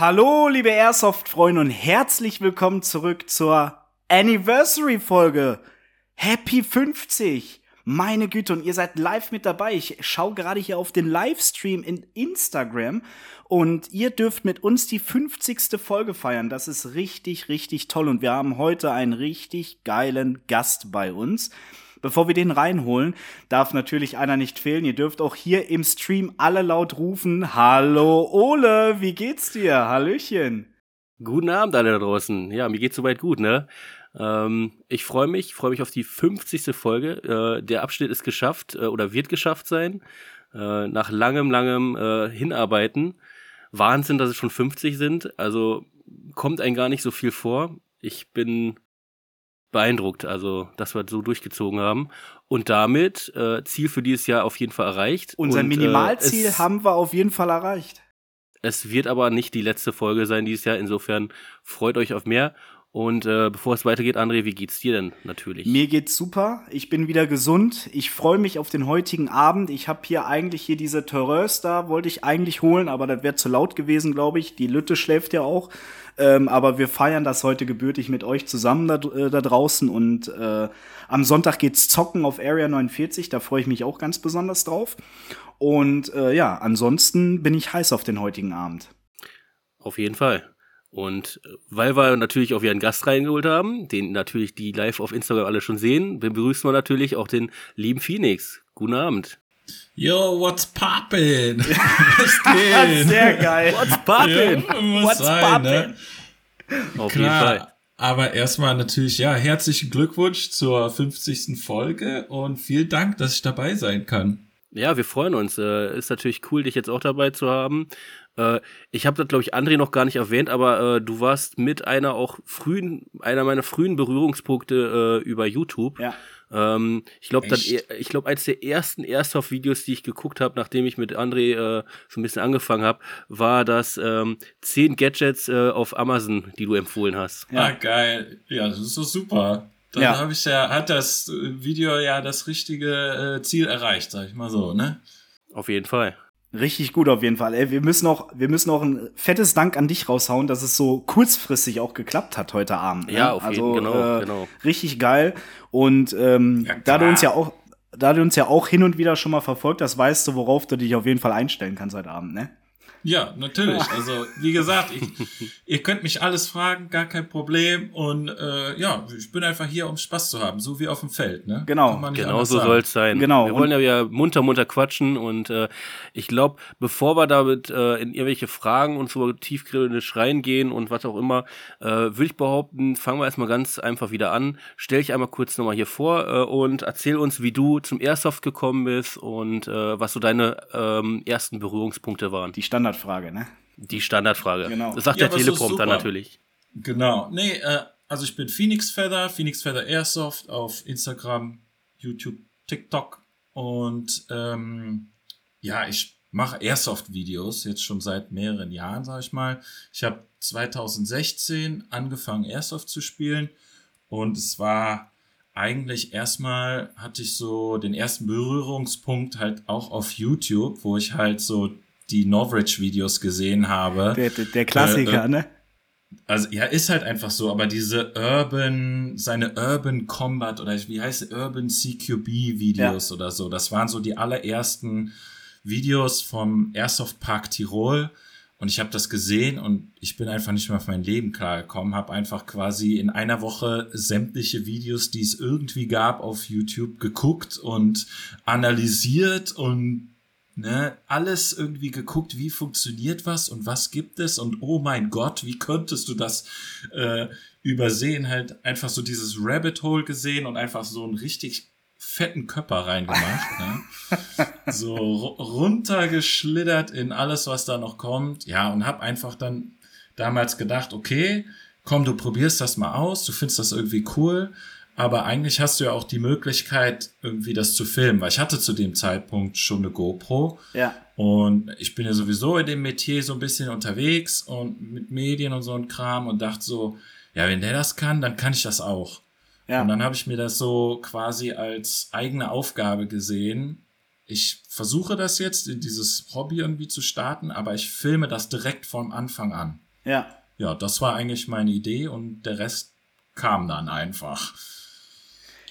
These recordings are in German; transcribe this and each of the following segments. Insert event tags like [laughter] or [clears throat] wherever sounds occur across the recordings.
Hallo, liebe Airsoft-Freunde und herzlich willkommen zurück zur Anniversary-Folge. Happy 50! Meine Güte, und ihr seid live mit dabei. Ich schaue gerade hier auf den Livestream in Instagram und ihr dürft mit uns die 50. Folge feiern. Das ist richtig, richtig toll und wir haben heute einen richtig geilen Gast bei uns. Bevor wir den reinholen, darf natürlich einer nicht fehlen. Ihr dürft auch hier im Stream alle laut rufen. Hallo Ole, wie geht's dir? Hallöchen. Guten Abend alle da draußen. Ja, mir geht's soweit gut, ne? Ähm, ich freue mich, freue mich auf die 50. Folge. Äh, der Abschnitt ist geschafft äh, oder wird geschafft sein. Äh, nach langem, langem äh, Hinarbeiten. Wahnsinn, dass es schon 50 sind. Also kommt ein gar nicht so viel vor. Ich bin beeindruckt, also dass wir so durchgezogen haben. Und damit äh, Ziel für dieses Jahr auf jeden Fall erreicht. Unser und, äh, Minimalziel es, haben wir auf jeden Fall erreicht. Es wird aber nicht die letzte Folge sein dieses Jahr. Insofern freut euch auf mehr. Und äh, bevor es weitergeht, André, wie geht's dir denn natürlich? Mir geht's super. Ich bin wieder gesund. Ich freue mich auf den heutigen Abend. Ich habe hier eigentlich hier diese Terreurs da, wollte ich eigentlich holen, aber das wäre zu laut gewesen, glaube ich. Die Lütte schläft ja auch. Ähm, aber wir feiern das heute gebürtig mit euch zusammen da, äh, da draußen. Und äh, am Sonntag geht's zocken auf Area 49. Da freue ich mich auch ganz besonders drauf. Und äh, ja, ansonsten bin ich heiß auf den heutigen Abend. Auf jeden Fall. Und äh, weil wir natürlich auch wieder einen Gast reingeholt haben, den natürlich die live auf Instagram alle schon sehen, begrüßen wir natürlich auch den lieben Phoenix. Guten Abend. Yo, what's poppin'? [laughs] Was geht? Sehr geil. What's poppin'? Ja, muss What's sein, poppin'? ne? Auf Klar, jeden Fall. Aber erstmal natürlich, ja, herzlichen Glückwunsch zur 50. Folge und vielen Dank, dass ich dabei sein kann. Ja, wir freuen uns. Äh, ist natürlich cool, dich jetzt auch dabei zu haben. Äh, ich habe das, glaube ich, André noch gar nicht erwähnt, aber äh, du warst mit einer auch frühen, einer meiner frühen Berührungspunkte äh, über YouTube. Ja. Ähm, ich glaube, ich glaube, eines der ersten Airsoft-Videos, die ich geguckt habe, nachdem ich mit André äh, so ein bisschen angefangen habe, war das ähm, 10 Gadgets äh, auf Amazon, die du empfohlen hast. Ja. Ah, geil. Ja, das ist doch super. Dann Ja. habe ich ja, hat das äh, Video ja das richtige äh, Ziel erreicht, sag ich mal so, ne? Auf jeden Fall. Richtig gut auf jeden Fall. Ey, wir müssen auch, wir müssen auch ein fettes Dank an dich raushauen, dass es so kurzfristig auch geklappt hat heute Abend. Ne? Ja, auf jeden- also, genau, äh, genau. Richtig geil. Und ähm, Ja, da du uns ja auch, da du uns ja auch hin und wieder schon mal verfolgt hast, weißt du, worauf du dich auf jeden Fall einstellen kannst heute Abend, ne? Ja, natürlich. [laughs] Also, wie gesagt, ich, ihr könnt mich alles fragen, gar kein Problem. Und äh, ja, ich bin einfach hier, um Spaß zu haben, so wie auf dem Feld. Ne? Genau. Genau so soll es sein. Genau. Wir wollen ja wieder munter, munter quatschen und äh, ich glaube, bevor wir damit äh, in irgendwelche Fragen und so tiefgründig reingehen und was auch immer, äh, würde ich behaupten, fangen wir erstmal ganz einfach wieder an. Stell dich einmal kurz nochmal hier vor äh, und erzähl uns, wie du zum Airsoft gekommen bist und äh, was so deine ähm, ersten Berührungspunkte waren. Die Standardfrage, ne? Die Standardfrage. Genau. Das sagt Ja, der Teleprompter natürlich. Genau. Nee, äh, also ich bin Phoenix Feather, Phoenix Feather Airsoft auf Instagram, YouTube, TikTok. Und ähm, ja, ich mache Airsoft-Videos jetzt schon seit mehreren Jahren, sag ich mal. Ich habe 2016 angefangen, Airsoft zu spielen. Und es war eigentlich erstmal hatte ich so den ersten Berührungspunkt halt auch auf YouTube, wo ich halt so die Novridge-Videos gesehen habe. Der, der, der Klassiker, Äh, äh, ne? Also ja, ist halt einfach so, aber diese Urban, seine Urban Combat oder wie heißt es, Urban CQB Videos oder so, das waren so die allerersten Videos vom Airsoft Park Tirol und ich habe das gesehen und ich bin einfach nicht mehr auf mein Leben klargekommen, habe einfach quasi in einer Woche sämtliche Videos, die es irgendwie gab auf YouTube geguckt und analysiert und ne, alles irgendwie geguckt, wie funktioniert was und was gibt es und oh mein Gott, wie könntest du das äh, übersehen? Halt einfach so dieses Rabbit Hole gesehen und einfach so einen richtig fetten Körper reingemacht. [laughs] ne? So ru- runtergeschlittert in alles, was da noch kommt. Ja, und hab einfach dann damals gedacht, okay, komm, du probierst das mal aus, du findest das irgendwie cool. Aber eigentlich hast du ja auch die Möglichkeit, irgendwie das zu filmen, weil ich hatte zu dem Zeitpunkt schon eine GoPro. Ja. Und ich bin ja sowieso in dem Metier so ein bisschen unterwegs und mit Medien und so ein Kram und dachte so, ja, wenn der das kann, dann kann ich das auch. Ja. Und dann habe ich mir das so quasi als eigene Aufgabe gesehen. Ich versuche das jetzt, in dieses Hobby irgendwie zu starten, aber ich filme das direkt vom Anfang an. Ja. Ja, das war eigentlich meine Idee und der Rest kam dann einfach.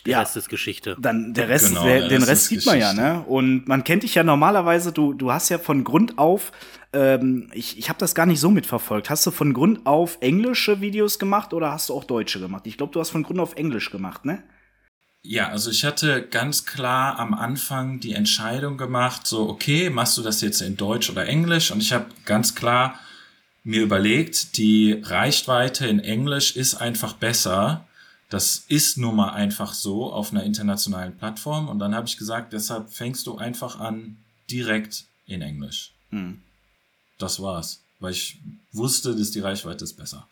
Der Ja. Rest ist Geschichte. Dann der Rest, Genau, der, der den Rest Rest sieht man ja, Geschichte. ne? Und man kennt dich ja normalerweise, du, du hast ja von Grund auf, ähm, ich, ich habe das gar nicht so mitverfolgt. Hast du von Grund auf englische Videos gemacht oder hast du auch deutsche gemacht? Ich glaube, du hast von Grund auf Englisch gemacht, ne? Ja, also ich hatte ganz klar am Anfang die Entscheidung gemacht, so, okay, machst du das jetzt in Deutsch oder Englisch? Und ich habe ganz klar mir überlegt, die Reichweite in Englisch ist einfach besser. Das ist nun mal einfach so auf einer internationalen Plattform. Und dann habe ich gesagt, deshalb fängst du einfach an direkt in Englisch. Hm. Das war's. Weil ich wusste, dass die Reichweite ist besser.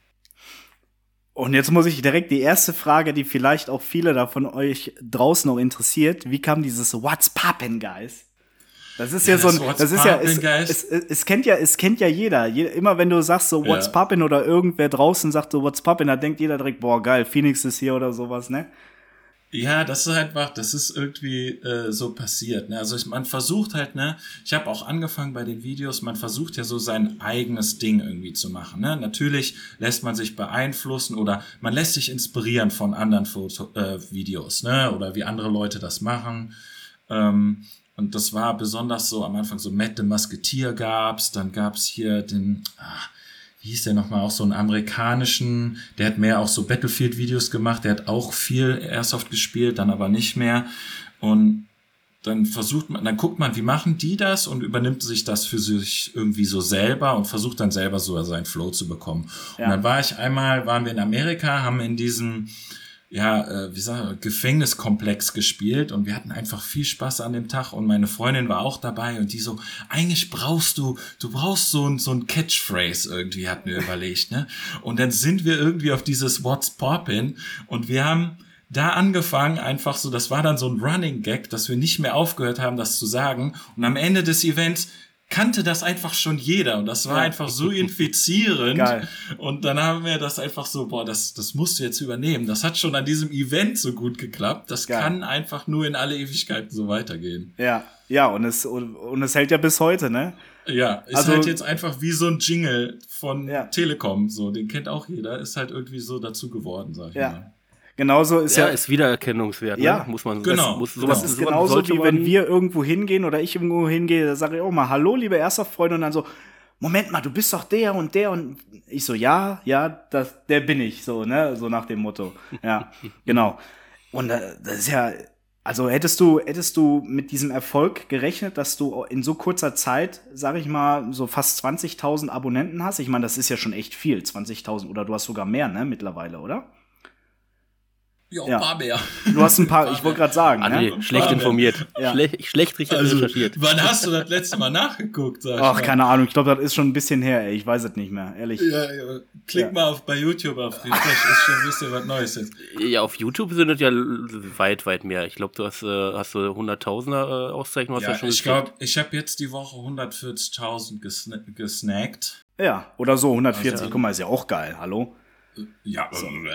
Und jetzt muss ich direkt die erste Frage, die vielleicht auch viele da von euch draußen noch interessiert. Wie kam dieses What's Poppin', Guys? Das ist ja, Ja, so ein, das ist ja, es, es, es, es kennt ja, es kennt ja jeder. Je, immer wenn du sagst so What's Ja. Poppin' oder irgendwer draußen sagt so What's Poppin', da denkt jeder direkt, boah, geil, Phoenix ist hier oder sowas, ne? Ja, das ist einfach, das ist irgendwie äh, so passiert. Ne? Also ich, man versucht halt, ne, ich habe auch angefangen bei den Videos, man versucht ja so sein eigenes Ding irgendwie zu machen. Ne? Natürlich lässt man sich beeinflussen oder man lässt sich inspirieren von anderen Foto äh, Videos, ne? Oder wie andere Leute das machen. Ähm, und das war besonders so am Anfang so Matt the Musketeer gab's, dann gab's hier den, ah, wie hieß der nochmal, auch so einen amerikanischen, der hat mehr auch so Battlefield-Videos gemacht, der hat auch viel Airsoft gespielt, dann aber nicht mehr. Und dann versucht man, dann guckt man, wie machen die das und übernimmt sich das für sich irgendwie so selber und versucht dann selber so seinen Flow zu bekommen. Ja. Und dann war ich einmal, waren wir in Amerika, haben in diesem ja, äh, wie sag ich, Gefängniskomplex gespielt und wir hatten einfach viel Spaß an dem Tag und meine Freundin war auch dabei und die so, eigentlich brauchst du, du brauchst so ein, so ein Catchphrase irgendwie, hat mir überlegt, ne? Und dann sind wir irgendwie auf dieses What's Poppin' und wir haben da angefangen, einfach so, das war dann so ein Running Gag, dass wir nicht mehr aufgehört haben, das zu sagen und am Ende des Events kannte das einfach schon jeder und das war Ja. einfach so infizierend Geil. und dann haben wir das einfach so, boah, das, das musst du jetzt übernehmen. Das hat schon an diesem Event so gut geklappt. Das Geil. kann einfach nur in alle Ewigkeiten so weitergehen. Ja, ja, und es, und, und es hält ja bis heute, ne? Ja, ist Also- halt jetzt einfach wie so ein Jingle von Ja. Telekom. So, den kennt auch jeder. Ist halt irgendwie so dazu geworden, sag ich Ja. mal. Genauso ist ja, ja, ist Wiedererkennungswert, Ja, ne? muss man genau. Das, muss, Genau. sowas, Das ist sowas genauso wie wenn wir irgendwo hingehen oder ich irgendwo hingehe, da sage ich auch mal, hallo, liebe Airsoft-Freunde, und dann so, Moment mal, du bist doch der und der und ich so, ja, ja, das, der bin ich, so, ne, so nach dem Motto. Ja, [laughs] genau. Und äh, das ist ja, also hättest du, hättest du mit diesem Erfolg gerechnet, dass du in so kurzer Zeit, sag ich mal, so fast 20.000 Abonnenten hast? Ich meine, das ist ja schon echt viel, 20.000 oder du hast sogar mehr, ne, mittlerweile, oder? Ja, Ja. paar mehr. Du hast ein paar, [laughs] ich wollte gerade sagen, André, ne? schlecht informiert. [laughs] Ja. Schlech, schlecht richtig Also, recherchiert. wann hast du das letzte Mal nachgeguckt? Sag ich Ach, mal? keine Ahnung, ich glaube, das ist schon ein bisschen her, ey. Ich weiß es nicht mehr, ehrlich. Ja, ja. Klick Ja. mal auf, bei YouTube auf Refresh, ist schon ein bisschen was Neues jetzt. Ja, auf YouTube sind es ja weit, weit mehr. Ich glaube, du hast, äh, hast du 100.000er äh, du Ja, schon ich glaube, ich habe jetzt die Woche 140.000 gesna gesnackt. Ja, oder so, 140, Also- guck mal, ist ja auch geil, hallo? Ja,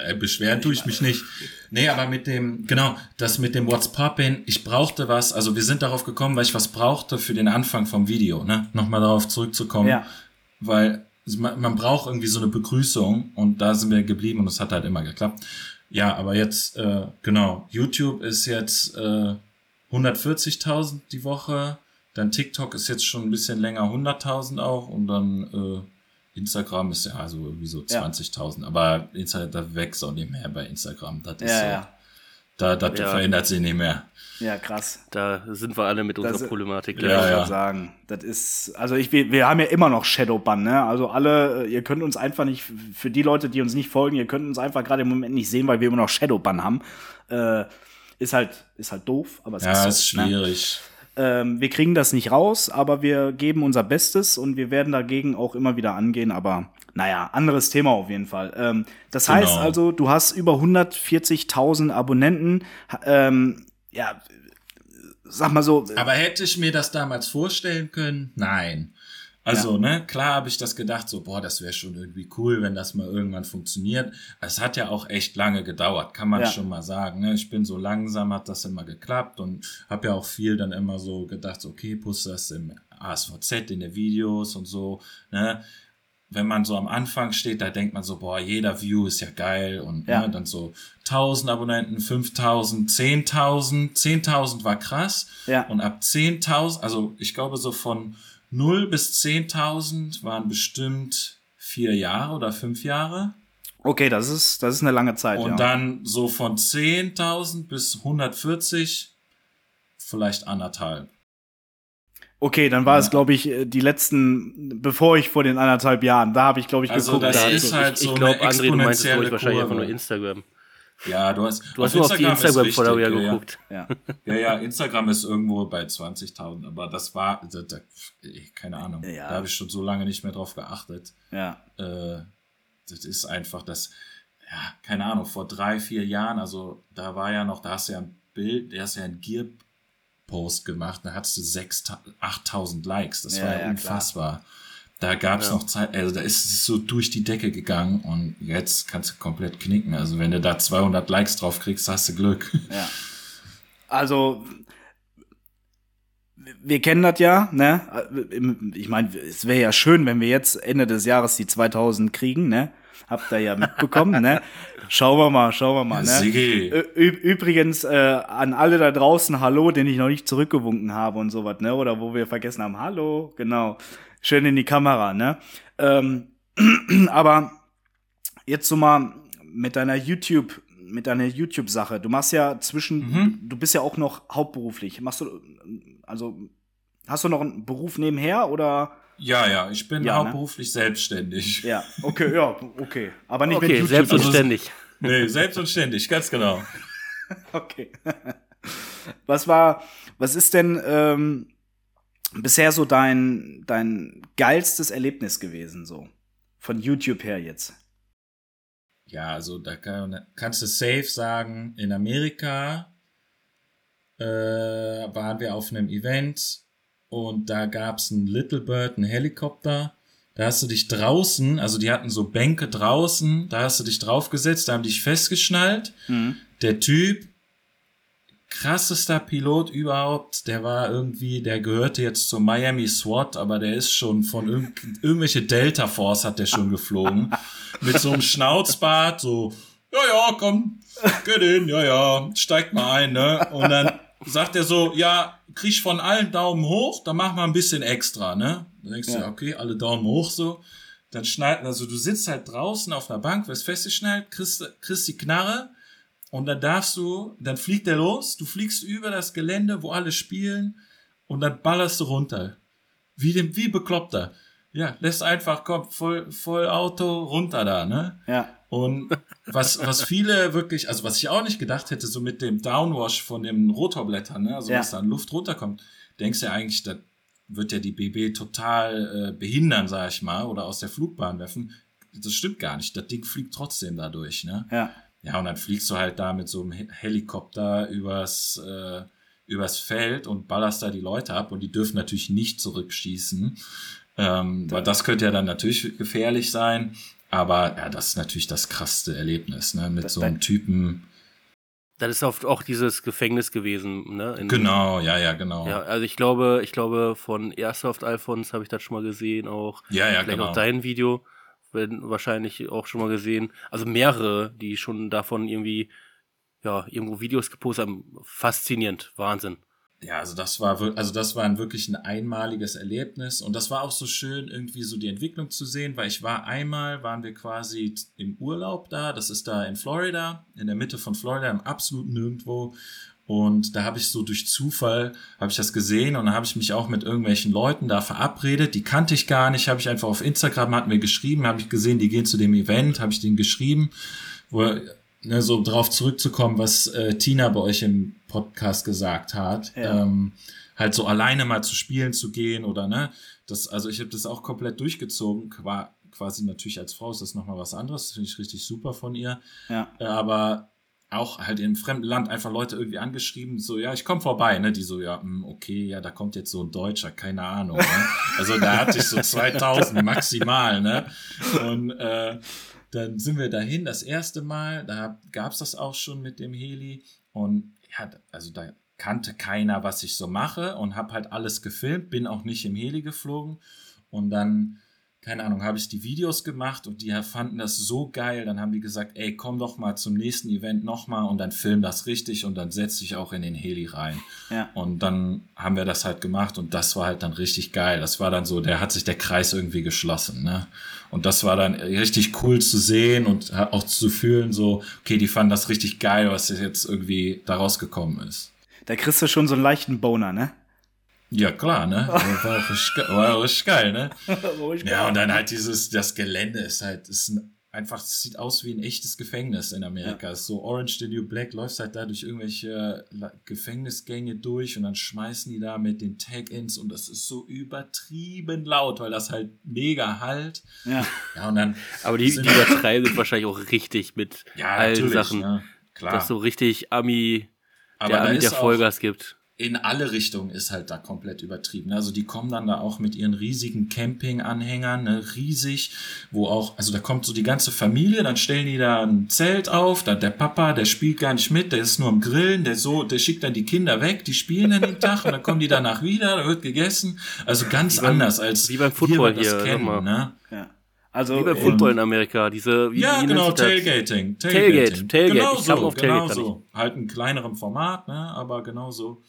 äh, beschweren tue ich mich nicht. Nee, aber mit dem, genau, das mit dem What's Poppin', ich brauchte was, also wir sind darauf gekommen, weil ich was brauchte für den Anfang vom Video, ne? Nochmal darauf zurückzukommen. Ja. Weil man, man braucht irgendwie so eine Begrüßung und da sind wir geblieben und es hat halt immer geklappt. Ja, aber jetzt, äh, genau, YouTube ist jetzt äh, 140.000 die Woche, dann TikTok ist jetzt schon ein bisschen länger 100.000 auch und dann äh, Instagram ist ja also irgendwie so Ja. 20.000, aber Insta, da wächst auch nicht mehr bei Instagram. Das ist Ja, so, ja. da das Ja. verändert sich nicht mehr. Ja, krass. Da sind wir alle mit unserer Das- Problematik. Ja, Ja, ich ja. ja. sagen. Das ist, also ich, wir, wir haben ja immer noch Shadowban, ne? Also alle, äh, ihr könnt uns einfach nicht, für die Leute, die uns nicht folgen, ihr könnt uns einfach gerade im Moment nicht sehen, weil wir immer noch Shadowban haben. Äh, ist halt, ist halt doof, aber es Ja, ist, so, ist ne? Ähm, wir kriegen das nicht raus, aber wir geben unser Bestes und wir werden dagegen auch immer wieder angehen. Aber naja, anderes Thema auf jeden Fall. Ähm, das Genau. heißt also, du hast über 140.000 Abonnenten. Ähm, ja, sag mal so. Aber hätte ich mir das damals vorstellen können? Nein. Also, ne, klar habe ich das gedacht, so, boah, das wäre schon irgendwie cool, wenn das mal irgendwann funktioniert. Es hat ja auch echt lange gedauert, kann man Ja. schon mal sagen. Ne? Ich bin so langsam, hat das immer geklappt und habe ja auch viel dann immer so gedacht, so, okay, pust das im ASVZ, in den Videos und so. Ne? wenn man so am Anfang steht, da denkt man so, boah, jeder View ist ja geil und Ja. ne, dann so 1000 Abonnenten, 5000, 10.000, 10.000 war krass Ja. und ab 10.000, also ich glaube so von 0 bis 10.000 waren bestimmt vier Jahre oder fünf Jahre Okay, das ist, das ist eine lange Zeit, und ja. dann so von 10.000 bis 140 vielleicht anderthalb. Okay, dann war es, Ja. glaube ich, äh, die letzten, bevor ich vor den anderthalb Jahren, da habe ich, glaube ich, Also geguckt. das da- ist halt ich so ich glaube, eine André, du meinst glaube ich wahrscheinlich einfach nur Kurve. Instagram. Ja, du hast, Du hast nur auf die ist Instagram-Follower ja, geguckt. ja. Ja, ja, Instagram ist irgendwo bei 20.000, aber das war, da, da, keine Ahnung, Ja. da habe ich schon so lange nicht mehr drauf geachtet. ja. Äh, das ist einfach das, ja, keine Ahnung, vor drei, vier Jahren, also da war ja noch, da hast du ja ein Bild, da hast du ja ein Gear-Post gemacht, da hattest du 6.000, 8.000 Likes, das Ja, war ja, ja klar. Da gab es Ja. noch Zeit, also da ist es so durch die Decke gegangen und jetzt kannst du komplett knicken. Also wenn du da 200 Likes drauf kriegst, hast du Glück. Ja. [laughs] Also, wir kennen das ja, ne? Ich meine, es wäre ja schön, wenn wir jetzt Ende des Jahres die 2000 kriegen, ne? Habt ihr ja mitbekommen, ne? [laughs] Schauen wir mal, schauen wir mal, ne? Ü Übrigens äh, an alle da draußen Hallo, den ich noch nicht zurückgewunken habe und sowas, ne? Oder wo wir vergessen haben, Hallo, genau. Schön in die Kamera, ne? Ähm, [clears throat] aber jetzt so mal mit deiner YouTube, mit deiner YouTube-Sache. Du machst ja zwischen, Mhm. du, bist ja auch noch hauptberuflich. Machst du, also hast du noch einen Beruf nebenher oder? Ja, ja, ich bin Ja, ne? hauptberuflich selbstständig. Ja, okay, ja, okay. Aber nicht mit Okay, YouTube. selbst und also-. Nee, selbst und ständig, ganz genau. [laughs] Okay. Was war, was ist denn ähm, bisher so dein, dein geilstes Erlebnis gewesen, so? Von YouTube her jetzt. Ja, also da kann, kannst du safe sagen, in Amerika äh, waren wir auf einem Event und da gab's einen Little Bird, einen Helikopter. Da hast du dich draußen, also die hatten so Bänke draußen, da hast du dich draufgesetzt, da haben dich festgeschnallt. Der Typ, krassester Pilot überhaupt, der war irgendwie, der gehörte jetzt zur Miami SWAT, aber der ist schon von irg [laughs] irgendwelche Delta Force hat der schon geflogen. Mit so einem Schnauzbart, so, ja, ja, komm, geht hin, ja, ja, steigt mal ein, ne? Und dann sagt er so, ja, krieg von allen Daumen hoch, dann mach mal ein bisschen extra, ne? Dann denkst du, Ja. okay, alle Daumen hoch so. Dann schnallt, also du sitzt halt draußen auf einer Bank, wirst festgeschnallt, kriegst, kriegst die Knarre und dann darfst du, dann fliegt der los, du fliegst über das Gelände, wo alle spielen und dann ballerst du runter. Wie dem, wie bekloppter. Ja, lässt einfach, komm, voll, voll Auto runter da, ne? Ja. Und was, was viele wirklich, also was ich auch nicht gedacht hätte, so mit dem Downwash von den Rotorblättern, ne, also Ja. was da Luft runterkommt, denkst du ja eigentlich, das wird ja die BB total äh, behindern, sag ich mal, oder aus der Flugbahn werfen. Das stimmt gar nicht. Das Ding fliegt trotzdem dadurch, ne? Ja. Ja, und dann fliegst du halt da mit so einem He- Helikopter übers, äh, übers Feld und ballerst da die Leute ab und die dürfen natürlich nicht zurückschießen. Ähm, weil das könnte ja dann natürlich gefährlich sein. Aber ja, das ist natürlich das krasseste Erlebnis, ne? Mit Das- so einem Typen. Das ist oft auch dieses Gefängnis gewesen, ne? In- Genau, ja, ja, genau. Ja, also ich glaube, ich glaube, von Airsoft Alphons habe ich das schon mal gesehen, auch. ja, ja Vielleicht genau. auch dein Video, werden wahrscheinlich auch schon mal gesehen. Also mehrere, die schon davon irgendwie, ja, irgendwo Videos gepostet haben. Faszinierend, Wahnsinn. Ja, also das war also das war ein wirklich ein einmaliges Erlebnis und das war auch so schön irgendwie so die Entwicklung zu sehen, weil ich war einmal waren wir quasi im Urlaub da, das ist da in Florida, in der Mitte von Florida im absoluten nirgendwo und da habe ich so durch Zufall habe ich das gesehen und dann habe ich mich auch mit irgendwelchen Leuten da verabredet, die kannte ich gar nicht, habe ich einfach auf Instagram hat mir geschrieben, habe ich gesehen, die gehen zu dem Event, habe ich denen geschrieben, wo ne, so drauf zurückzukommen, was äh, Tina bei euch im Podcast gesagt hat, Ja. ähm, halt so alleine mal zu spielen zu gehen oder ne, das, also ich habe das auch komplett durchgezogen, qua, quasi natürlich als Frau ist das nochmal was anderes, das finde ich richtig super von ihr, Ja. äh, aber auch halt im fremden Land einfach Leute irgendwie angeschrieben, so, ja, ich komme vorbei, ne, die so, ja, hm, okay, ja, da kommt jetzt so ein Deutscher, keine Ahnung, ne? also da hatte ich so [laughs] 2000 maximal, ne, und äh, dann sind wir dahin das erste Mal, da gab's das auch schon mit dem Heli und ja, also da kannte keiner, was ich so mache und habe halt alles gefilmt, bin auch nicht im Heli geflogen und dann keine Ahnung, habe ich die Videos gemacht und die fanden das so geil. Dann haben die gesagt, ey, komm doch mal zum nächsten Event nochmal und dann film das richtig und dann setz dich auch in den Heli rein. Ja. Und dann haben wir das halt gemacht und das war halt dann richtig geil. Das war dann so, der hat sich der Kreis irgendwie geschlossen, ne? Und das war dann richtig cool zu sehen und auch zu fühlen, so, okay, die fanden das richtig geil, was jetzt irgendwie da rausgekommen ist. Da kriegst du schon so einen leichten Boner, ne? Ja, klar, ne? [laughs] War richtig, war richtig geil, ne? [laughs] ja, und dann halt dieses, das Gelände ist halt, ist ein, einfach, es sieht aus wie ein echtes Gefängnis in Amerika. Ja. So Orange the New Black läuft halt da durch irgendwelche Gefängnisgänge durch und dann schmeißen die da mit den Tag-Ins und das ist so übertrieben laut, weil das halt mega halt. Ja. Ja, und dann. Aber die, die übertreiben [laughs] wahrscheinlich auch richtig mit ja, allen Sachen. Ja, klar. Dass so richtig Ami, Aber der Ami, der Vollgas gibt in alle Richtungen ist halt da komplett übertrieben. Also die kommen dann da auch mit ihren riesigen Camping-Anhängern, ne, riesig, wo auch, also da kommt so die ganze Familie, dann stellen die da ein Zelt auf, da der Papa, der spielt gar nicht mit, der ist nur am Grillen, der so, der schickt dann die Kinder weg, die spielen dann den Tag und dann kommen die danach wieder, da wird gegessen. Also ganz beim, anders als wie beim Football wir das hier, kennen, ne? Ja. Also, wie beim Football in Amerika, diese, wie, ja, wie genau, das? Tailgating. Tailgate, Tailgate. Genau ich so, auf genau Tailgate so. Halt in kleinerem Format, ne, aber genau so.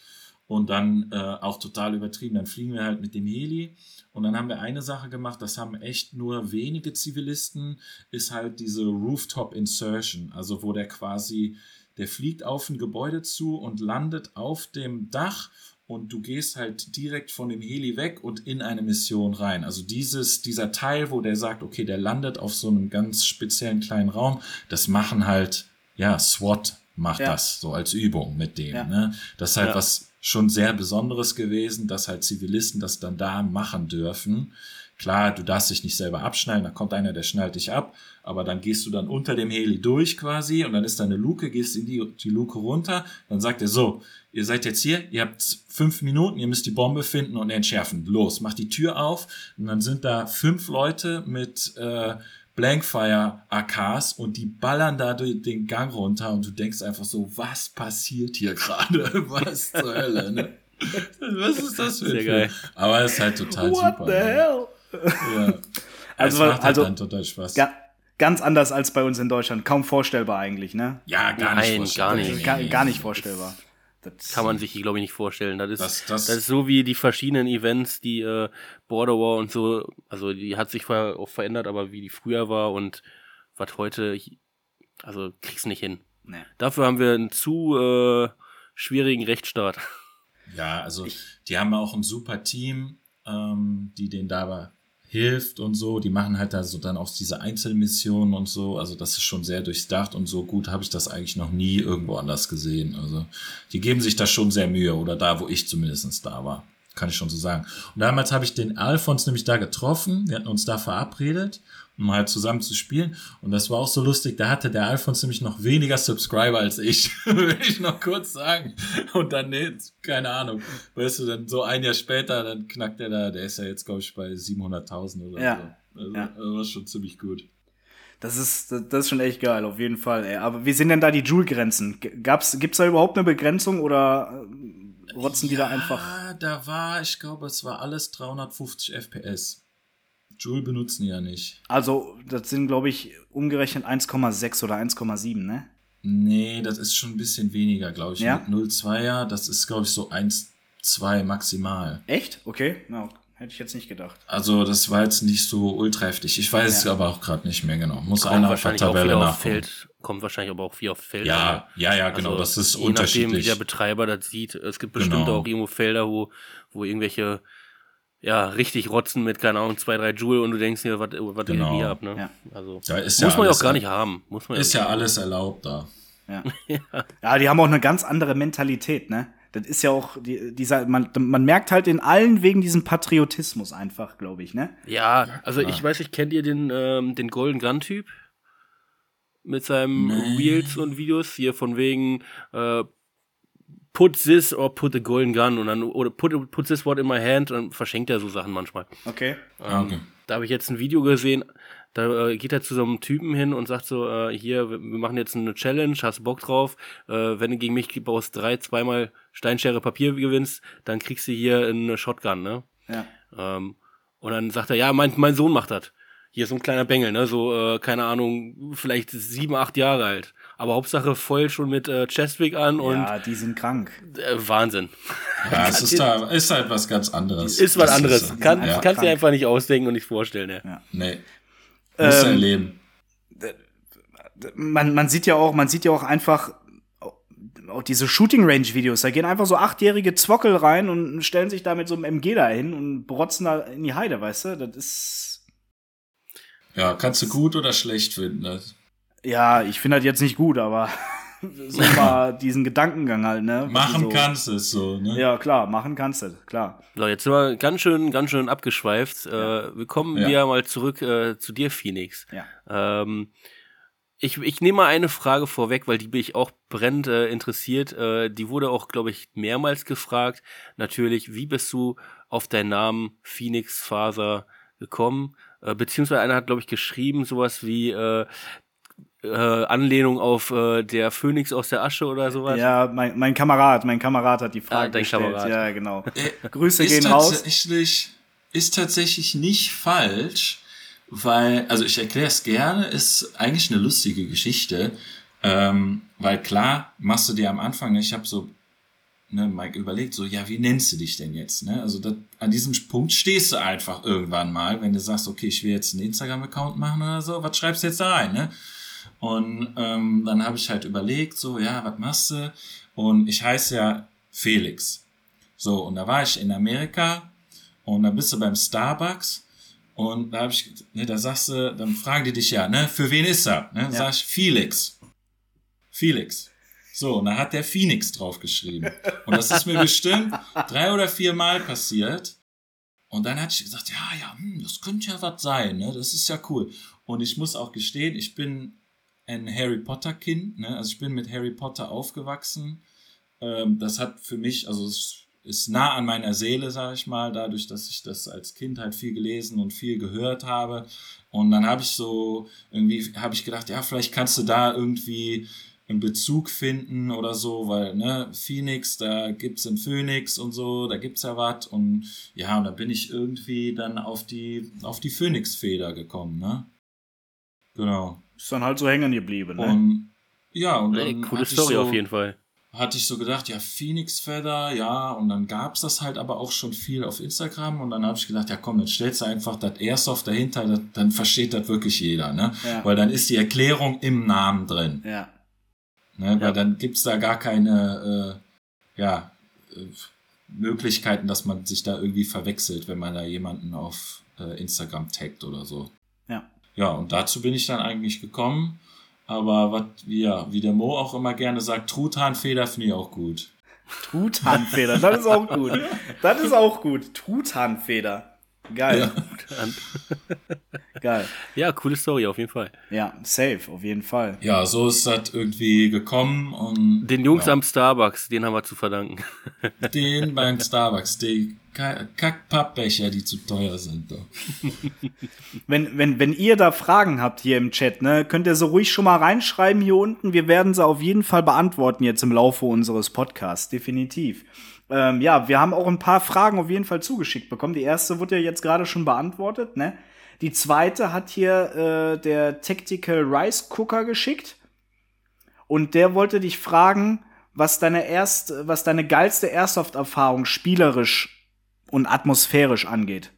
Und dann äh, auch total übertrieben. Dann fliegen wir halt mit dem Heli. Und dann haben wir eine Sache gemacht, das haben echt nur wenige Zivilisten, ist halt diese Rooftop Insertion. Also wo der quasi, der fliegt auf ein Gebäude zu und landet auf dem Dach und du gehst halt direkt von dem Heli weg und in eine Mission rein. Also dieses, dieser Teil, wo der sagt, okay, der landet auf so einem ganz speziellen kleinen Raum, das machen halt, ja, SWAT macht Ja. das so als Übung mit denen. Ja. Ne? Das ist halt Ja. was schon sehr Besonderes gewesen, dass halt Zivilisten das dann da machen dürfen. Klar, du darfst dich nicht selber abschnallen, da kommt einer, der schnallt dich ab, aber dann gehst du dann unter dem Heli durch quasi und dann ist da eine Luke, gehst in die, die Luke runter, dann sagt er so, ihr seid jetzt hier, ihr habt fünf Minuten, ihr müsst die Bombe finden und entschärfen. Los, macht die Tür auf und dann sind da fünf Leute mit äh, Blankfire AKs und die ballern da durch den Gang runter und du denkst einfach so, was passiert hier gerade? [laughs] Was zur Hölle, ne? Was ist das für ein Sehr geil. Aber es ist halt total What super. the ne? hell? Ja. [laughs] Also, es macht halt also- dann total Spaß. Ga ganz anders als bei uns in Deutschland. Kaum vorstellbar eigentlich, ne? ja, gar Nein, nicht. gar vorstellbar. nicht. Gar, nee, gar nee. nicht vorstellbar. Das Kann man sich, glaube ich, nicht vorstellen. Das ist, Das- das, das- ist so wie die verschiedenen Events, die äh, Border War und so, also die hat sich ver auch verändert, aber wie die früher war und was heute, hi- also kriegst nicht hin. Nee. Dafür haben wir einen zu äh, schwierigen Rechtsstaat. Ja, also die haben auch ein super Team, ähm, die denen dabei hilft und so. Die machen halt da so dann auch diese Einzelmissionen und so. Also das ist schon sehr durchdacht und so gut habe ich das eigentlich noch nie irgendwo anders gesehen. Also die geben sich da schon sehr Mühe oder da, wo ich zumindest da war. Kann ich schon so sagen. Und damals habe ich den Alfons nämlich da getroffen. Wir hatten uns da verabredet, um halt zusammen zu spielen. Und das war auch so lustig. Da hatte der Alfons nämlich noch weniger Subscriber als ich. [laughs] Will ich noch kurz sagen. Und dann, nee, keine Ahnung. Weißt du, dann so ein Jahr später, dann knackt er da. Der ist ja jetzt, glaube ich, bei 700.000 oder Ja. so. Also, Ja. das war schon ziemlich gut. Das ist, das ist schon echt geil, auf jeden Fall, ey. Aber wie sind denn da die Joule-Grenzen? G- Gab's, gibt's da überhaupt eine Begrenzung oder äh, rotzen die da einfach? Da war, ich glaube, es war alles 350 FPS. Joule benutzen ja nicht. Also, das sind, glaube ich, umgerechnet 1,6 oder 1,7, ne? Nee, das ist schon ein bisschen weniger, glaube ich. Ja? Mit 0,2er, das ist, glaube ich, so 1,2 maximal. Echt? Okay. Na, hätte ich jetzt nicht gedacht. Also, das war jetzt nicht so ultra heftig. Ich weiß es Ja. aber auch gerade nicht mehr genau. Muss Kommt einer auf der Tabelle nachgucken. Kommt wahrscheinlich aber auch viel auf Feld. Ja, ja, ja, genau. Also, das ist je nachdem, wie unterschiedlich. der Betreiber das sieht. Es gibt bestimmt Genau. auch irgendwo Felder, wo, wo irgendwelche, ja, richtig rotzen mit, keine Ahnung, zwei, drei Joule und du denkst dir, was, was Genau. hier habt, ne? Ja. Also, Da ist muss ja man ja auch gar nicht haben. Muss man Ist ja ja alles erlaubt da. Ja. [laughs] ja, die haben auch eine ganz andere Mentalität, ne? Das ist ja auch, die, dieser, man, man merkt halt in allen wegen diesen Patriotismus einfach, glaube ich, ne? Ja, also ich weiß nicht, kennt ihr den, ähm, den Golden Gun-Typ? Mit seinem Nee. Reels und Videos hier von wegen äh, put this or put the golden gun und dann oder put, put this word in my hand und dann verschenkt er so Sachen manchmal. Okay. Ah, okay. Da habe ich jetzt ein Video gesehen, da äh, geht er zu so einem Typen hin und sagt so, äh, hier, wir machen jetzt eine Challenge, hast du Bock drauf? Äh, wenn du gegen mich aus drei, zweimal Steinschere Papier gewinnst, dann kriegst du hier eine Shotgun, ne? Ja. Ähm, Und dann sagt er, ja, mein, mein Sohn macht das. Hier ist so ein kleiner Bengel, ne? So, äh, keine Ahnung, vielleicht sieben, acht Jahre alt. Aber Hauptsache voll schon mit äh, Chestwick an und. Ja, die sind krank. Äh, Wahnsinn. Ja, es ist, da, ist halt was ganz anderes. Ist was Das anderes. Ist, Kann, ja. kannst dir einfach nicht ausdenken und nicht vorstellen, ne? Ja. Nee. Muss Ähm, erleben. Man, man sieht ja auch, man sieht ja auch einfach auch diese Shooting Range Videos. Da gehen einfach so achtjährige Zwockel rein und stellen sich da mit so einem MG da hin und brotzen da in die Heide, weißt du? Das ist. Ja, kannst du gut oder schlecht finden. Ne? Ja, ich finde das jetzt nicht gut, aber [laughs] so mal diesen Gedankengang halt, ne? Machen so, kannst du es so, ne? Ja, klar, machen kannst du, klar. So, jetzt sind wir ganz schön, ganz schön abgeschweift. Äh, wir kommen Ja. wieder mal zurück äh, zu dir, Phoenix. Ja. Ähm, ich, ich nehme mal eine Frage vorweg, weil die bin ich auch brennend äh, interessiert. Äh, die wurde auch, glaube ich, mehrmals gefragt. Natürlich, wie bist du auf deinen Namen Phoenix Faser gekommen? Äh, beziehungsweise einer hat, glaube ich, geschrieben, sowas wie äh, äh, Anlehnung auf äh, der Phönix aus der Asche oder sowas. Ja, mein, mein Kamerad, mein Kamerad hat die Frage Ah, dein gestellt. Kamerad. Ja, genau. [laughs] Äh, Grüße gehen raus. tatsächlich, ist tatsächlich nicht falsch, weil, also ich erkläre es gerne, ist eigentlich eine lustige Geschichte, ähm, weil klar machst du dir am Anfang, ich habe so ne, mal überlegt, so, ja, wie nennst du dich denn jetzt? Ne? Also das, an diesem Punkt stehst du einfach irgendwann mal, wenn du sagst, okay, ich will jetzt einen Instagram-Account machen oder so, was schreibst du jetzt da rein? Ne? Und ähm, dann habe ich halt überlegt, so, ja, was machst du? Und ich heiße ja Felix. So, und da war ich in Amerika und da bist du beim Starbucks und da habe ich, ne, da sagst du, dann fragen die dich ja, ne, für wen ist er? Ne? Ja. Sag ich, Felix. Felix. So, und da hat der Phoenix draufgeschrieben. Und das ist mir bestimmt drei oder vier Mal passiert. Und dann hatte ich gesagt, ja, ja, hm, das könnte ja was sein, ne? Das ist ja cool. Und ich muss auch gestehen, ich bin ein Harry Potter Kind, ne? Also ich bin mit Harry Potter aufgewachsen. Ähm, das hat für mich, also es ist nah an meiner Seele, sage ich mal, dadurch, dass ich das als Kind halt viel gelesen und viel gehört habe. Und dann habe ich so irgendwie habe ich gedacht, ja, vielleicht kannst du da irgendwie einen Bezug finden oder so, weil, ne, Phoenix, da gibt's einen Phönix und so, da gibt's ja was und ja, und da bin ich irgendwie dann auf die, auf die Phönixfeder gekommen, ne? Genau. Ist dann halt so hängen geblieben, ne? Und ja, und Ey, dann coole hatte ich Story so, auf jeden Fall. hatte ich so gedacht, ja, Phoenix Feather, ja, und dann gab's das halt aber auch schon viel auf Instagram und dann habe ich gedacht, ja komm, dann stellst du einfach das Airsoft dahinter, das, dann versteht das wirklich jeder, ne? Ja. Weil dann ist die Erklärung im Namen drin. Ja. Ne? Ja. Weil dann gibt's da gar keine äh, ja, äh, Möglichkeiten, dass man sich da irgendwie verwechselt, wenn man da jemanden auf äh, Instagram taggt oder so. Ja. Ja, und dazu bin ich dann eigentlich gekommen. Aber was, ja, wie der Mo auch immer gerne sagt, Truthahnfeder finde ich auch gut. Truthahnfeder, das ist auch gut. Das ist auch gut. Truthahnfeder. Geil. Ja. [laughs] Geil. Ja, coole Story auf jeden Fall. Ja, safe, auf jeden Fall. Ja, so ist das irgendwie gekommen und Den Jungs ja, am Starbucks, den haben wir zu verdanken. [laughs] den beim Starbucks, die Ka- Kackpappbecher, die zu teuer sind. Doch. [laughs] Wenn, wenn, wenn ihr da Fragen habt hier im Chat, ne, könnt ihr so ruhig schon mal reinschreiben hier unten. Wir werden sie auf jeden Fall beantworten jetzt im Laufe unseres Podcasts, definitiv. Ähm, ja, wir haben auch ein paar Fragen auf jeden Fall zugeschickt bekommen. Die erste wurde ja jetzt gerade schon beantwortet, ne? Die zweite hat hier äh, der Tactical Rice Cooker geschickt. Und der wollte dich fragen, was deine erst, was deine geilste Airsoft-Erfahrung spielerisch und atmosphärisch angeht.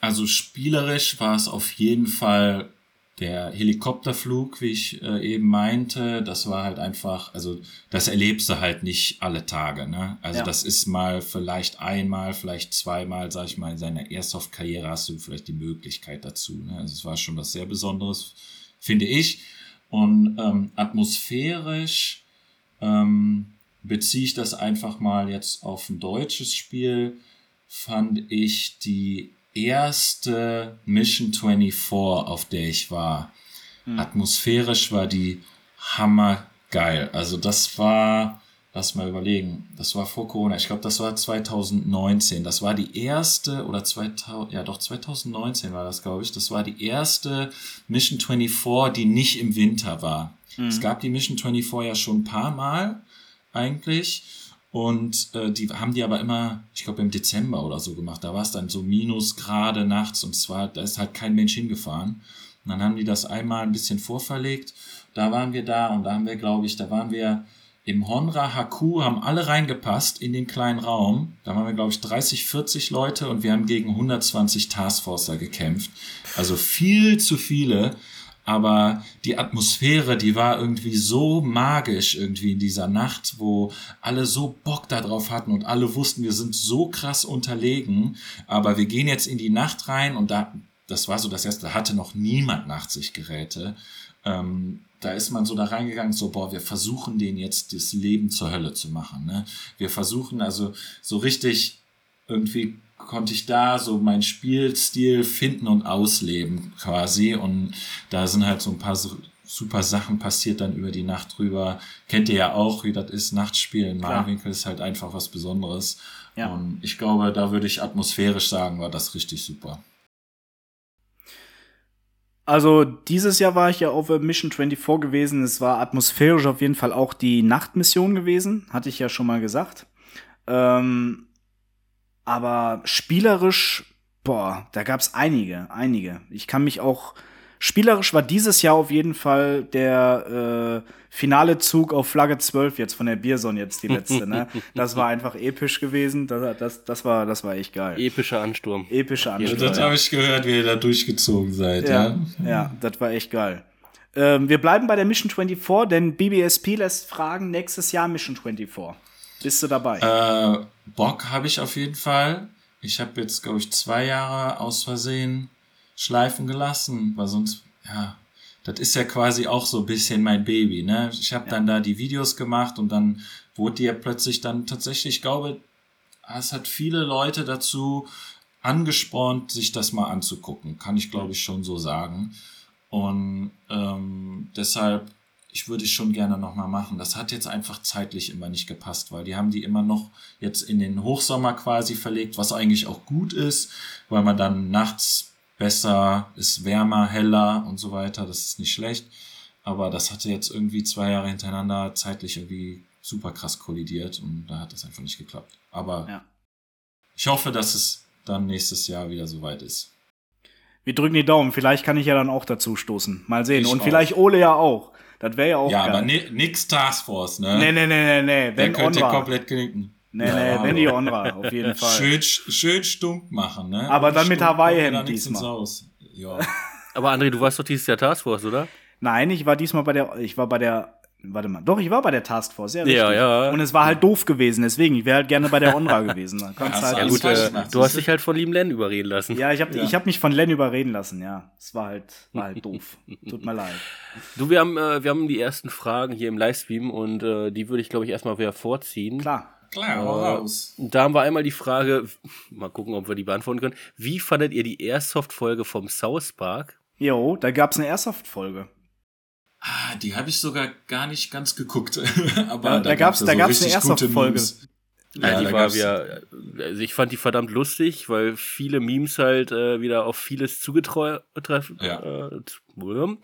Also spielerisch war es auf jeden Fall der Helikopterflug, wie ich äh, eben meinte. Das war halt einfach, also das erlebst du halt nicht alle Tage. Ne? Also Ja. das ist mal vielleicht einmal, vielleicht zweimal, sag ich mal, in seiner Airsoft-Karriere hast du vielleicht die Möglichkeit dazu. Ne? Also es war schon was sehr Besonderes, finde ich. Und ähm, atmosphärisch ähm, beziehe ich das einfach mal jetzt auf ein deutsches Spiel, fand ich die erste Mission 24, auf der ich war. Atmosphärisch war die hammergeil. Also das war, lass mal überlegen, das war vor Corona. Ich glaube, das war 2019. Das war die erste oder 2000, ja doch 2019 war das, glaube ich. Das war die erste Mission 24, die nicht im Winter war. Es gab die Mission 24 ja schon ein paar Mal eigentlich. Und äh, die haben die aber immer, ich glaube im Dezember oder so gemacht. Da war es dann so Minusgrade nachts und zwar, da ist halt kein Mensch hingefahren. Und dann haben die das einmal ein bisschen vorverlegt. Da waren wir da und da haben wir, glaube ich, da waren wir im Honra Haku, haben alle reingepasst in den kleinen Raum. Da waren wir, glaube ich, 30, 40 Leute und wir haben gegen 120 Taskforcer gekämpft. Also viel zu viele aber die Atmosphäre, die war irgendwie so magisch irgendwie in dieser Nacht, wo alle so Bock darauf hatten und alle wussten, wir sind so krass unterlegen, aber wir gehen jetzt in die Nacht rein und da, das war so das erste, da hatte noch niemand Nachtsichtgeräte. Ähm, da ist man so da reingegangen, so, boah, wir versuchen den jetzt das Leben zur Hölle zu machen. Ne? Wir versuchen also so richtig irgendwie konnte ich da so meinen Spielstil finden und ausleben quasi. Und da sind halt so ein paar super Sachen passiert dann über die Nacht drüber. Kennt ihr ja auch, wie das ist, Nachtspiel in Marwinkel ist halt einfach was Besonderes. Ja. Und ich glaube, da würde ich atmosphärisch sagen, war das richtig super. Also dieses Jahr war ich ja auf Mission 24 gewesen. Es war atmosphärisch auf jeden Fall auch die Nachtmission gewesen, hatte ich ja schon mal gesagt. Ähm, aber spielerisch, boah, da gab's einige, einige. Ich kann mich auch spielerisch war dieses Jahr auf jeden Fall der äh, finale Zug auf Flagge 12 jetzt von der Bierson jetzt die letzte, ne? [laughs] Das war einfach episch gewesen. Das, das, das war das war echt geil. Epischer Ansturm. Epischer Ansturm. Ja, das habe ich gehört, wie ihr da durchgezogen seid, ja. Ja, ja das war echt geil. Ähm, wir bleiben bei der Mission 24, denn BBSP lässt fragen nächstes Jahr Mission 24. Bist du dabei? Äh, Bock habe ich auf jeden Fall. Ich habe jetzt, glaube ich, zwei Jahre aus Versehen schleifen gelassen, weil sonst, ja, das ist ja quasi auch so ein bisschen mein Baby, ne? Ich habe ja. dann da die Videos gemacht und dann wurde die ja plötzlich dann tatsächlich, ich glaube, es hat viele Leute dazu angespornt, sich das mal anzugucken, kann ich glaube ich schon so sagen. Und ähm, deshalb ich würde es schon gerne nochmal machen. Das hat jetzt einfach zeitlich immer nicht gepasst, weil die haben die immer noch jetzt in den Hochsommer quasi verlegt, was eigentlich auch gut ist, weil man dann nachts besser, ist wärmer, heller und so weiter. Das ist nicht schlecht. Aber das hatte jetzt irgendwie zwei Jahre hintereinander zeitlich irgendwie super krass kollidiert und da hat das einfach nicht geklappt. Aber ja. ich hoffe, dass es dann nächstes Jahr wieder soweit ist. Wir drücken die Daumen. Vielleicht kann ich ja dann auch dazu stoßen. Mal sehen. Ich und auch. vielleicht Ole ja auch. Das wäre ja auch Ja, geil. aber nix Taskforce, ne? Nee, nee, nee, nee, nee. Der könnte Onra. komplett knicken. Nee, ja, nee, wenn die Onra, auf jeden [laughs] Fall. Schön, schön stunk machen, ne? Aber dann mit Hawaii-Hemd diesmal. Ja. aber André, du warst doch dieses Jahr Taskforce, oder? Nein, ich war diesmal bei der, ich war bei der Warte mal, doch, ich war bei der Taskforce, ja, ja, ja. Und es war halt doof gewesen, deswegen, ich wäre halt gerne bei der Onra [laughs] gewesen. Ja, halt ja gut, äh, du hast dich halt von lieben Len überreden lassen. Ja, ich habe ja. Ich hab mich von Len überreden lassen, ja. Es war halt, war halt doof. [laughs] Tut mir leid. Du, wir haben, äh, wir haben die ersten Fragen hier im Livestream und äh, die würde ich, glaube ich, erstmal wieder vorziehen. Klar. Klar, äh, raus. Da haben wir einmal die Frage, mal gucken, ob wir die beantworten können. Wie fandet ihr die Airsoft-Folge vom South Park? Jo, da gab's eine Airsoft-Folge. Ah, die habe ich sogar gar nicht ganz geguckt. [laughs] Aber ja, da, da gab's, da gab's eine erste Folge. Ja, ja, die war wieder, also ich fand die verdammt lustig, weil viele Memes halt äh, wieder auf vieles zugetreffen, ja. äh,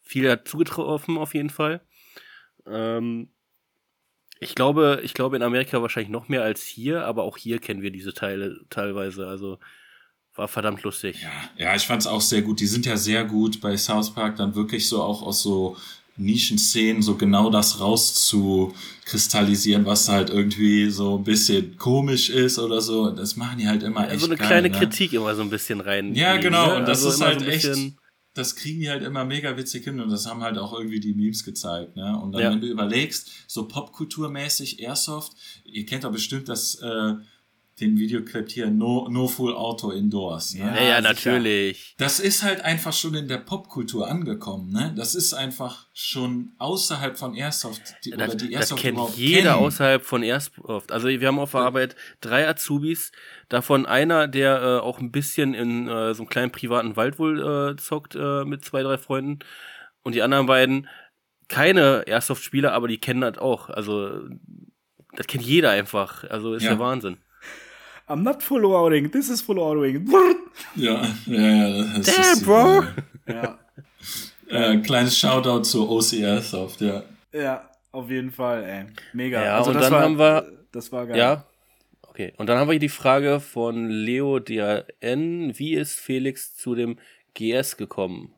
viel hat zugetroffen auf jeden Fall. Ähm, ich glaube, ich glaube in Amerika wahrscheinlich noch mehr als hier, aber auch hier kennen wir diese Teile teilweise. Also war verdammt lustig. Ja, ja ich fand es auch sehr gut. Die sind ja sehr gut bei South Park dann wirklich so auch aus so Nischenszenen so genau das rauszukristallisieren, was halt irgendwie so ein bisschen komisch ist oder so. Das machen die halt immer ja, echt. So eine geil, kleine ne? Kritik immer so ein bisschen rein. Ja, genau. Ne? Und das also ist halt so echt. Das kriegen die halt immer mega witzig hin und das haben halt auch irgendwie die Memes gezeigt. Ne? Und dann, ja. wenn du überlegst, so popkulturmäßig Airsoft, ihr kennt doch bestimmt das äh, den Videoclip hier No, no Full Auto Indoors. Ne? Ja, ja, natürlich. Das ist halt einfach schon in der Popkultur angekommen. Ne? Das ist einfach schon außerhalb von Airsoft. Die, das, oder die Airsoft das kennt jeder kennen. außerhalb von Airsoft. Also wir haben auf der Arbeit drei Azubis, davon einer, der äh, auch ein bisschen in äh, so einem kleinen privaten Wald wohl äh, zockt äh, mit zwei, drei Freunden. Und die anderen beiden keine Airsoft-Spieler, aber die kennen das auch. Also das kennt jeder einfach. Also ist ja, der Wahnsinn. I'm not full ordering, this is full ordering. Ja, ja, ja. Das Damn, ist, bro! ja. Äh, kleines Shoutout zu OCR Soft, ja. Ja, auf jeden Fall, ey. Mega. Ja, also und dann haben wir Das war geil. Ja. Okay. Und dann haben wir hier die Frage von Leo DRN. Wie ist Felix zu dem GS gekommen?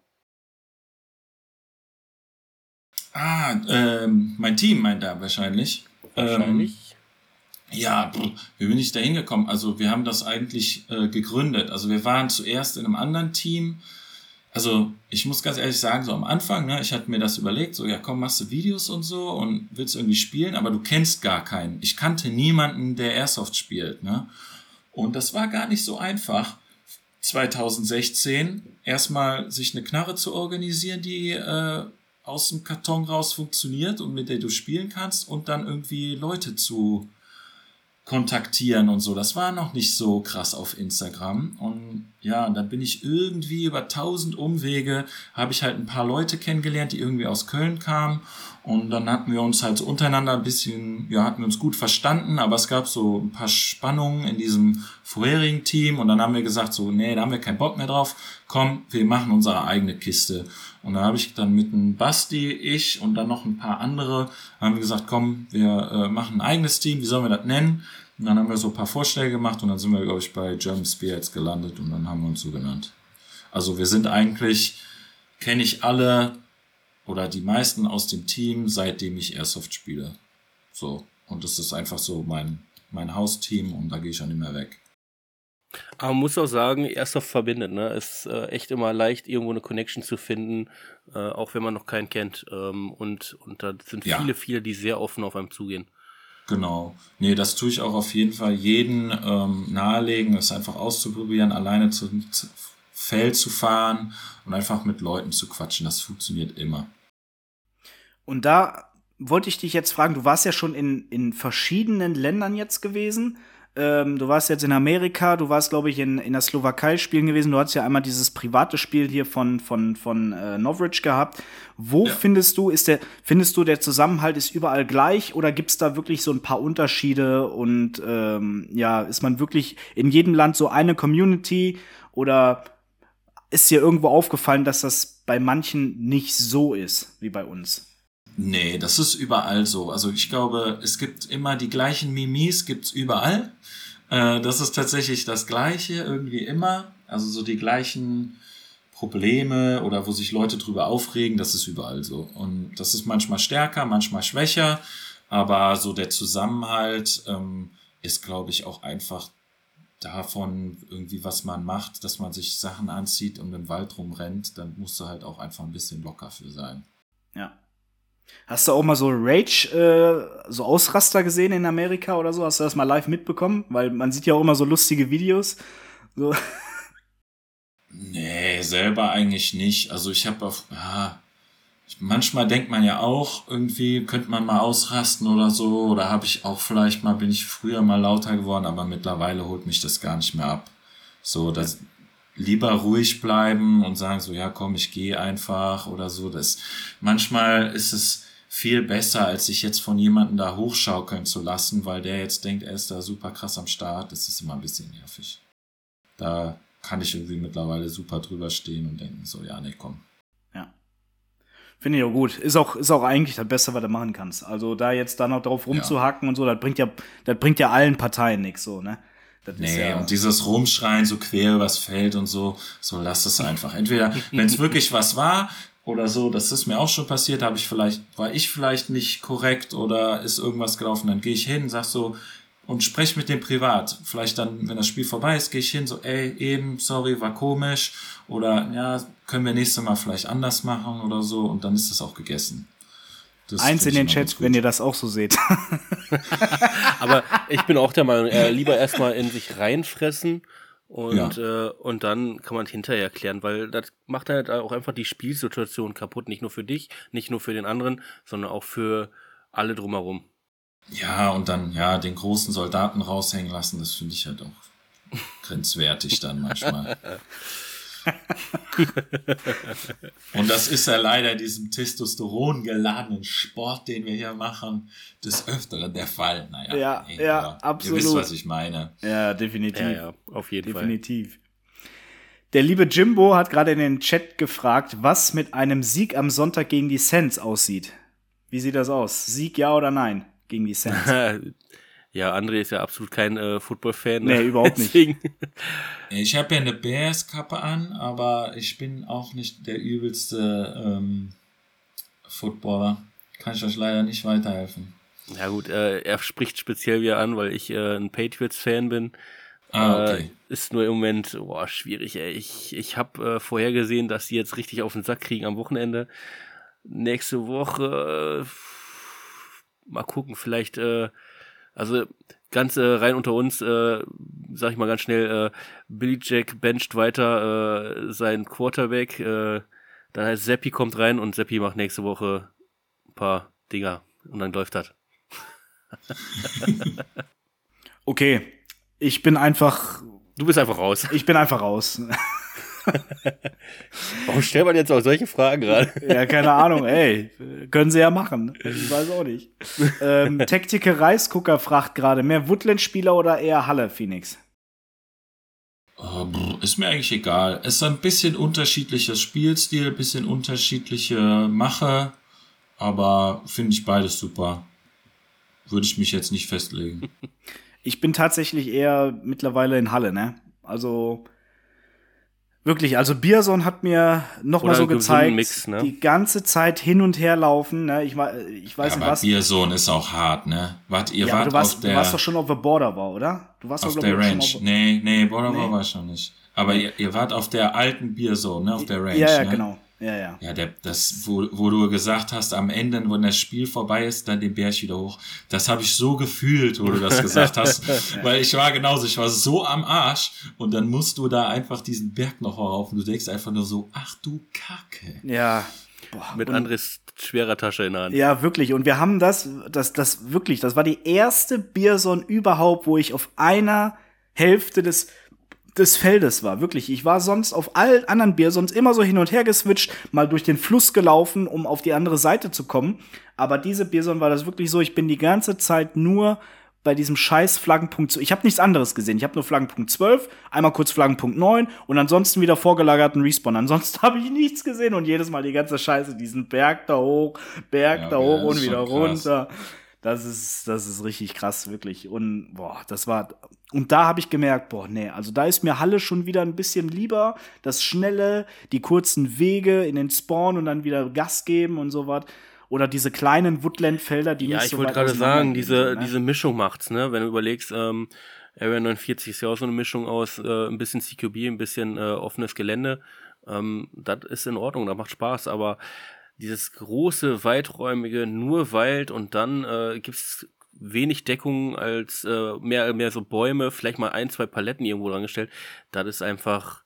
Ah, ähm, mein Team meint er wahrscheinlich. Wahrscheinlich. Ähm, ja, wie bin ich da hingekommen? Also wir haben das eigentlich äh, gegründet. Also wir waren zuerst in einem anderen Team. Also ich muss ganz ehrlich sagen, so am Anfang, ne, ich hatte mir das überlegt, so ja komm, machst du Videos und so und willst irgendwie spielen, aber du kennst gar keinen. Ich kannte niemanden, der Airsoft spielt. Ne? Und das war gar nicht so einfach. 2016 erstmal sich eine Knarre zu organisieren, die äh, aus dem Karton raus funktioniert und mit der du spielen kannst und dann irgendwie Leute zu kontaktieren und so. Das war noch nicht so krass auf Instagram. Und ja, dann bin ich irgendwie über tausend Umwege, habe ich halt ein paar Leute kennengelernt, die irgendwie aus Köln kamen. Und dann hatten wir uns halt so untereinander ein bisschen, ja, hatten wir uns gut verstanden, aber es gab so ein paar Spannungen in diesem vorherigen Team. Und dann haben wir gesagt, so, nee, da haben wir keinen Bock mehr drauf. Komm, wir machen unsere eigene Kiste. Und da habe ich dann mit einem Basti, ich und dann noch ein paar andere, haben wir gesagt, komm, wir äh, machen ein eigenes Team, wie sollen wir das nennen? Und dann haben wir so ein paar Vorschläge gemacht und dann sind wir, glaube ich, bei German Spirits gelandet und dann haben wir uns so genannt. Also wir sind eigentlich, kenne ich alle oder die meisten aus dem Team, seitdem ich Airsoft spiele. So. Und das ist einfach so mein, mein Hausteam und da gehe ich auch nicht mehr weg. Aber man muss auch sagen, Airsoft verbindet, ne? Ist äh, echt immer leicht, irgendwo eine Connection zu finden, äh, auch wenn man noch keinen kennt. Ähm, und, und da sind Ja. viele, viele, die sehr offen auf einem zugehen. Genau. Nee, das tue ich auch auf jeden Fall jeden ähm, nahelegen, es einfach auszuprobieren, alleine zu, zu Feld zu fahren und einfach mit Leuten zu quatschen. Das funktioniert immer. Und da wollte ich dich jetzt fragen, du warst ja schon in, in verschiedenen Ländern jetzt gewesen. Ähm, du warst jetzt in Amerika, du warst, glaube ich, in, in der Slowakei spielen gewesen. Du hattest ja einmal dieses private Spiel hier von, von, von äh, Novridge gehabt. Wo Ja. findest du, ist der, findest du, der Zusammenhalt ist überall gleich oder gibt es da wirklich so ein paar Unterschiede und ähm, ja, ist man wirklich in jedem Land so eine Community oder ist dir irgendwo aufgefallen, dass das bei manchen nicht so ist wie bei uns? Nee, das ist überall so. Also ich glaube, es gibt immer die gleichen Mimis, gibt's überall. Äh, das ist tatsächlich das Gleiche, irgendwie immer. Also so die gleichen Probleme oder wo sich Leute drüber aufregen, das ist überall so. Und das ist manchmal stärker, manchmal schwächer, aber so der Zusammenhalt ähm, ist, glaube ich, auch einfach davon irgendwie, was man macht, dass man sich Sachen anzieht und im Wald rumrennt, dann musst du halt auch einfach ein bisschen locker für sein. Ja. Hast du auch mal so Rage, äh, so Ausraster gesehen in Amerika oder so? Hast du das mal live mitbekommen? Weil man sieht ja auch immer so lustige Videos. So. [laughs] Nee, selber eigentlich nicht. Also ich habe auf, ich- manchmal denkt man ja auch, irgendwie könnte man mal ausrasten oder so. Oder habe ich auch vielleicht mal, bin ich früher mal lauter geworden, aber mittlerweile holt mich das gar nicht mehr ab. So, das lieber ruhig bleiben und sagen so, ja komm, ich gehe einfach oder so. Das, manchmal ist es viel besser, als sich jetzt von jemandem da hochschaukeln zu lassen, weil der jetzt denkt, er ist da super krass am Start. Das ist immer ein bisschen nervig. Da kann ich irgendwie mittlerweile super drüber stehen und denken so, ja, nee, komm. Ja. Finde ich auch gut. Ist auch, ist auch eigentlich das Beste, was du machen kannst. Also da jetzt da noch drauf rumzuhacken und so, das bringt ja, das bringt ja allen Parteien nichts so, ne? Das Nee, ja, und dieses Rumschreien so quer übers Feld und so, so lass es einfach. Entweder, wenn es [laughs] wirklich was war oder so, das ist mir auch schon passiert, habe ich vielleicht, war ich vielleicht nicht korrekt oder ist irgendwas gelaufen, dann gehe ich hin, sag so und sprech mit dem privat. Vielleicht dann, wenn das Spiel vorbei ist, gehe ich hin, so, ey, eben, sorry, war komisch oder ja, können wir nächstes Mal vielleicht anders machen oder so und dann ist das auch gegessen. Das Eins in den Chat, wenn ihr das auch so seht. [laughs] Aber ich bin auch der Meinung, äh, lieber erstmal in sich reinfressen und, äh, und dann kann man hinterher erklären, weil das macht halt auch einfach die Spielsituation kaputt. Nicht nur für dich, nicht nur für den anderen, sondern auch für alle drumherum. Ja, und dann, ja, den großen Soldaten raushängen lassen, das finde ich halt auch [laughs] grenzwertig dann manchmal. [laughs] [laughs] und das ist ja leider diesem Testosteron geladenen Sport, den wir hier machen, des Öfteren der Fall. Naja, Ja, nee, ja, absolut. Ihr wisst, was ich meine. ja, definitiv. Ja, ja, auf jeden Definitiv. Der liebe Jimbo hat gerade in den Chat gefragt, was mit einem Sieg am Sonntag gegen die Saints aussieht. Wie sieht das aus? Sieg ja oder nein gegen die Saints? [laughs] Ja, André ist ja absolut kein äh, Football-Fan. Nee, überhaupt nicht. [laughs] Ich habe ja eine Bears-Kappe an, aber ich bin auch nicht der übelste ähm, Footballer. Kann ich euch leider nicht weiterhelfen. Ja gut, äh, er spricht speziell wieder an, weil ich äh, ein Patriots-Fan bin. Ah, okay. Äh, ist nur im Moment boah, schwierig. Ey. Ich, ich habe äh, vorhergesehen, dass die jetzt richtig auf den Sack kriegen am Wochenende. Nächste Woche äh, mal gucken, vielleicht äh, also ganz äh, rein unter uns, äh, sag ich mal ganz schnell, äh, Billy Jack bencht weiter äh, seinen Quarterback. Äh, da heißt Seppi kommt rein und Seppi macht nächste Woche ein paar Dinger und dann läuft das. [laughs] [laughs] okay, ich bin einfach. Du bist einfach raus. Ich bin einfach raus. [laughs] Warum stellt man jetzt auch solche Fragen gerade? Ja, keine Ahnung, ey. Können sie ja machen. Ich weiß auch nicht. Ähm, [laughs] Tactical Reisgucker fragt gerade, mehr Woodland-Spieler oder eher Halle, Phoenix? Oh, brr, ist mir eigentlich egal. Es ist ein bisschen unterschiedlicher Spielstil, bisschen unterschiedliche Mache, aber finde ich beides super. Würde ich mich jetzt nicht festlegen. Ich bin tatsächlich eher mittlerweile in Halle, ne? Also Wirklich, also Bierson hat mir noch Oder mal so gezeigt, Mix, ne? die ganze Zeit hin und her laufen. Ne? Ich, ich weiß Ja, nicht aber was. Biersohn ist auch hart, ne? Wart, ihr ja, wart du warst, auf du der, warst doch schon auf der Border war, oder? Du warst auf doch, der Range. schon auf, Nee, nee, Border Nee. war schon nicht. Aber ihr, ihr wart auf der alten Bierzone, ne? Auf der Range, Ja, ja, ne? genau. Ja, ja. Ja, der, das, wo, wo du gesagt hast, am Ende, wenn das Spiel vorbei ist, dann den Berg wieder hoch. Das habe ich so gefühlt, wo du das gesagt [laughs] hast. Weil ich war genauso, ich war so am Arsch und dann musst du da einfach diesen Berg noch rauf und du denkst einfach nur so, ach du Kacke. Ja. Boah, Mit Andres schwerer Tasche in der Hand. Ja, wirklich. Und wir haben das, das, das wirklich, das war die erste Bierson überhaupt, wo ich auf einer Hälfte des, des Feldes war. Wirklich. Ich war sonst auf allen anderen Biersons immer so hin und her geswitcht, mal durch den Fluss gelaufen, um auf die andere Seite zu kommen. Aber diese Bierson war das wirklich so, ich bin die ganze Zeit nur bei diesem scheiß Flaggenpunkt zu. Ich habe nichts anderes gesehen. Ich habe nur Flaggenpunkt 12, einmal kurz Flaggenpunkt 9 und ansonsten wieder vorgelagerten Respawn. Ansonsten [laughs] habe ich nichts gesehen und jedes Mal die ganze Scheiße, diesen Berg da hoch, Berg Ja, da hoch und wieder runter. Das ist, das ist richtig krass, wirklich. Und boah, das war. Und da habe ich gemerkt, boah, nee, also da ist mir Halle schon wieder ein bisschen lieber. Das Schnelle, die kurzen Wege in den Spawn und dann wieder Gas geben und so was. Oder diese kleinen Woodland-Felder, die Ja, nicht ich so wollte weit gerade auseinander sagen, diese, ne? diese Mischung macht's, ne? Wenn du überlegst, ähm, Area 49 ist ja auch so eine Mischung aus äh, ein bisschen CQB, ein bisschen äh, offenes Gelände. Ähm, das ist in Ordnung, das macht Spaß, aber dieses große, weiträumige, nur Wald und dann äh, gibt's wenig Deckung als äh, mehr, mehr so Bäume, vielleicht mal ein, zwei Paletten irgendwo dran gestellt. Das ist einfach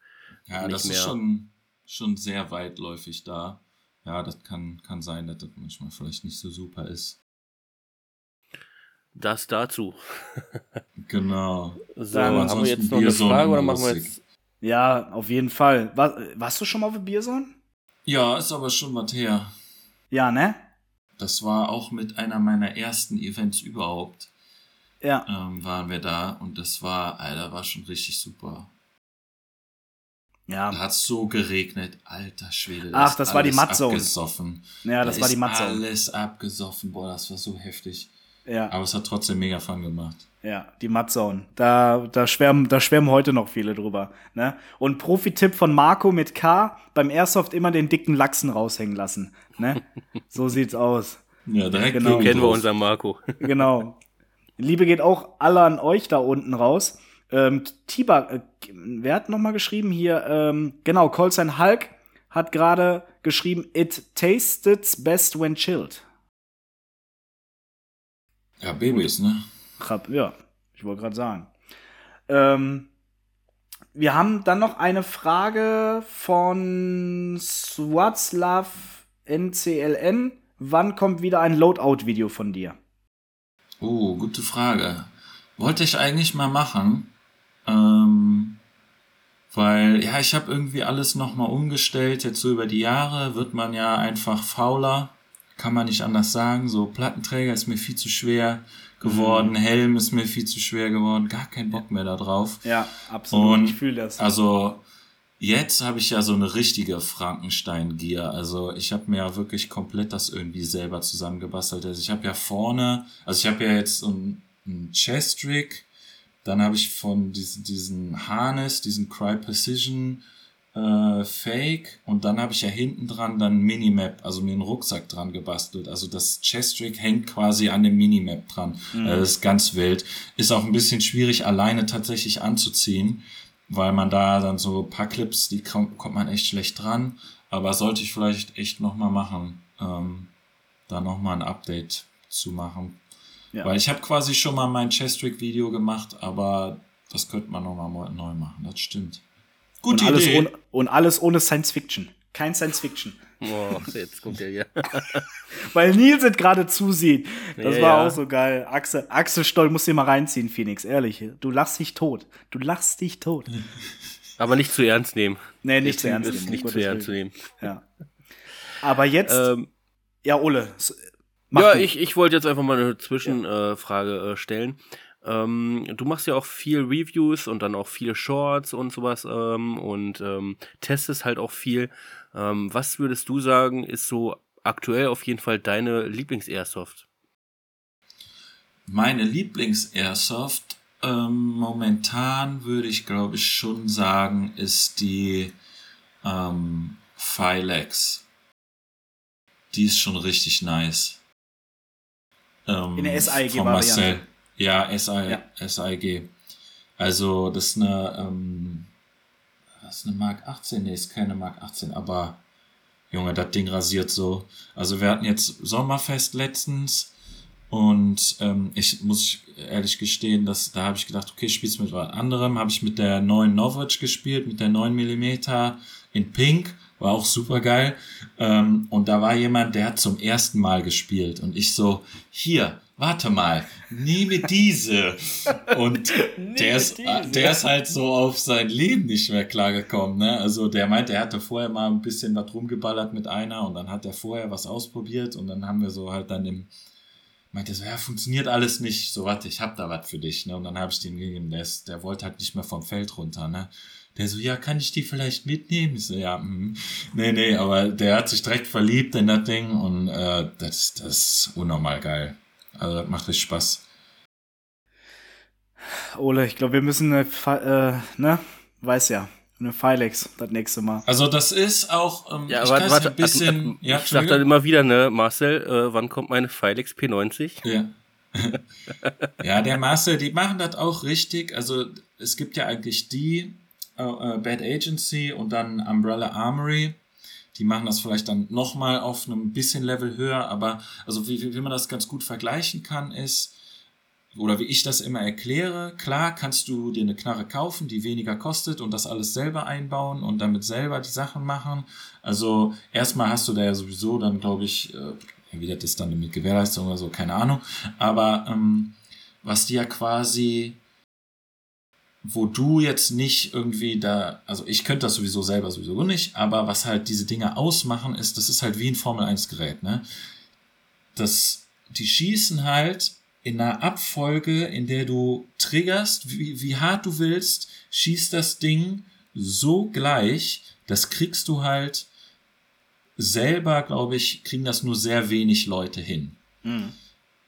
Ja, Nicht das ist schon, schon sehr weitläufig da. Ja, das kann, kann sein, dass das manchmal vielleicht nicht so super ist. das dazu. Genau. [laughs] So, Dann haben wir jetzt noch eine Frage oder machen wir jetzt Ja, auf jeden Fall. War, warst du schon mal auf Bierson? Ja, ist aber schon was her. Ja, ne? Das war auch mit einer meiner ersten Events überhaupt. Ja. Ähm, waren wir da und das war, Alter, war schon richtig super. Ja. Da hat so geregnet, alter Schwede. Ach, ist das war die alles Mudzone. abgesoffen. Ja, das Da war die Matze. alles abgesoffen, boah, das war so heftig. Ja. Aber es hat trotzdem mega Fun gemacht. Ja, die Mudzone. Da, da, schwärmen, da schwärmen heute noch viele drüber. Ne? Und Profi-Tipp von Marco mit K, beim Airsoft immer den dicken Lachsen raushängen lassen. Ne? So sieht's aus. Ja, direkt Genau. Kennen wir unseren Marco. [laughs] Genau. Liebe geht auch alle an euch da unten raus. Ähm, Tiba, äh, wer hat noch mal geschrieben hier? Ähm, genau, Colson Hulk hat gerade geschrieben, it tasted best when chilled. Ja, Babys, ne? Ja, ich wollte gerade sagen. Ähm, wir haben dann noch eine Frage von Swatzlav NCLN. Wann kommt wieder ein Loadout-Video von dir? Oh, gute Frage. Wollte ich eigentlich mal machen. Ähm, weil, ja, ich habe irgendwie alles nochmal umgestellt. Jetzt so über die Jahre wird man ja einfach fauler. Kann man nicht anders sagen. So, Plattenträger ist mir viel zu schwer geworden. Helm ist mir viel zu schwer geworden. Gar keinen Bock mehr da drauf. Ja, absolut. Und ich fühle das. Also jetzt habe ich ja so eine richtige Frankenstein-Gear. Also ich habe mir ja wirklich komplett das irgendwie selber zusammengebastelt. Also ich habe ja vorne, also ich habe ja jetzt so ein einen Chest-Rig, dann habe ich von diesen, diesen Harness, diesen Cry Precision äh, Fake und dann habe ich ja hinten dran dann Minimap, also mir einen Rucksack dran gebastelt. Also das Chest-Rig hängt quasi an dem Minimap dran. Mhm. Äh, das ist ganz wild. Ist auch ein bisschen schwierig alleine tatsächlich anzuziehen, weil man da dann so ein paar Clips, die kommt, kommt man echt schlecht dran. Aber sollte ich vielleicht echt nochmal machen, ähm, da nochmal ein Update zu machen. Ja. Weil ich habe quasi schon mal mein Chest-Rig-Video gemacht, aber das könnte man nochmal neu machen, das stimmt. Gute und Idee. ohne, und alles ohne Science Fiction. Kein Science Fiction. Boah, [laughs] jetzt kommt er hier. [laughs] Weil Nils es gerade zusieht. Das ja, war ja. auch so geil. Axel, Axel Stoll muss dir mal reinziehen, Phoenix. Ehrlich. Du lachst dich tot. Du lachst dich tot. [laughs] Aber nicht zu ernst nehmen. Nee, nicht zu ernst nehmen. Nicht zu ernst nehmen. Ja. Aber jetzt. Ähm, ja, Ole. Ja, ich, ich wollte jetzt einfach mal eine Zwischenfrage ja. äh, stellen. Ähm, du machst ja auch viel Reviews und dann auch viele Shorts und sowas ähm, und ähm, testest halt auch viel. Ähm, was würdest du sagen, ist so aktuell auf jeden Fall deine Lieblings-Airsoft? Meine Lieblings-Airsoft ähm, momentan würde ich glaube ich schon sagen, ist die ähm, Filex. Die ist schon richtig nice. Ähm, In der SIG-Variante. Ja, SI, ja. SIG. Also, das ist eine, ähm, das ist eine Mark 18, nee, ist keine Mark 18, aber Junge, das Ding rasiert so. Also wir hatten jetzt Sommerfest letztens und ähm, ich muss ehrlich gestehen, dass da habe ich gedacht, okay, spielst mit was anderem. Habe ich mit der neuen Novage gespielt, mit der 9 mm in Pink, war auch super geil. Ähm, und da war jemand, der hat zum ersten Mal gespielt und ich so, hier, warte mal, nehme diese. [laughs] Und der, ist, der ist halt so auf sein Leben nicht mehr klargekommen. Ne? Also der meinte, er hatte vorher mal ein bisschen was rumgeballert mit einer und dann hat er vorher was ausprobiert und dann haben wir so halt dann im meinte so, ja, funktioniert alles nicht. So, warte, ich hab da was für dich. Ne? Und dann habe ich den gegeben, der, ist, der wollte halt nicht mehr vom Feld runter. Ne? Der so, ja, kann ich die vielleicht mitnehmen? Ich so, ja, mh. nee, nee, aber der hat sich direkt verliebt in das Ding und äh, das, das ist unnormal geil. Also das macht richtig Spaß. Ole, ich glaube, wir müssen eine, äh, ne, weiß ja, eine Filex das nächste Mal. Also das ist auch, ähm, ja, ich warte, warte, ein bisschen, also, ja, ich sag dann immer wieder, ne, Marcel, äh, wann kommt meine Filex P90? Ja. [laughs] ja, der Marcel, die machen das auch richtig. Also es gibt ja eigentlich die äh, äh Bad Agency und dann Umbrella Armory. Die machen das vielleicht dann nochmal auf einem bisschen Level höher, aber also wie, wie man das ganz gut vergleichen kann, ist, oder wie ich das immer erkläre, klar kannst du dir eine Knarre kaufen, die weniger kostet und das alles selber einbauen und damit selber die Sachen machen. Also erstmal hast du da ja sowieso dann, glaube ich, äh, wie das dann mit Gewährleistung oder so, keine Ahnung. Aber ähm, was die ja quasi wo du jetzt nicht irgendwie da, also ich könnte das sowieso selber sowieso nicht, aber was halt diese Dinge ausmachen, ist, das ist halt wie ein Formel 1 Gerät, ne? Das, die schießen halt in einer Abfolge, in der du triggerst, wie, wie hart du willst, schießt das Ding so gleich, das kriegst du halt selber, glaube ich, kriegen das nur sehr wenig Leute hin. Mhm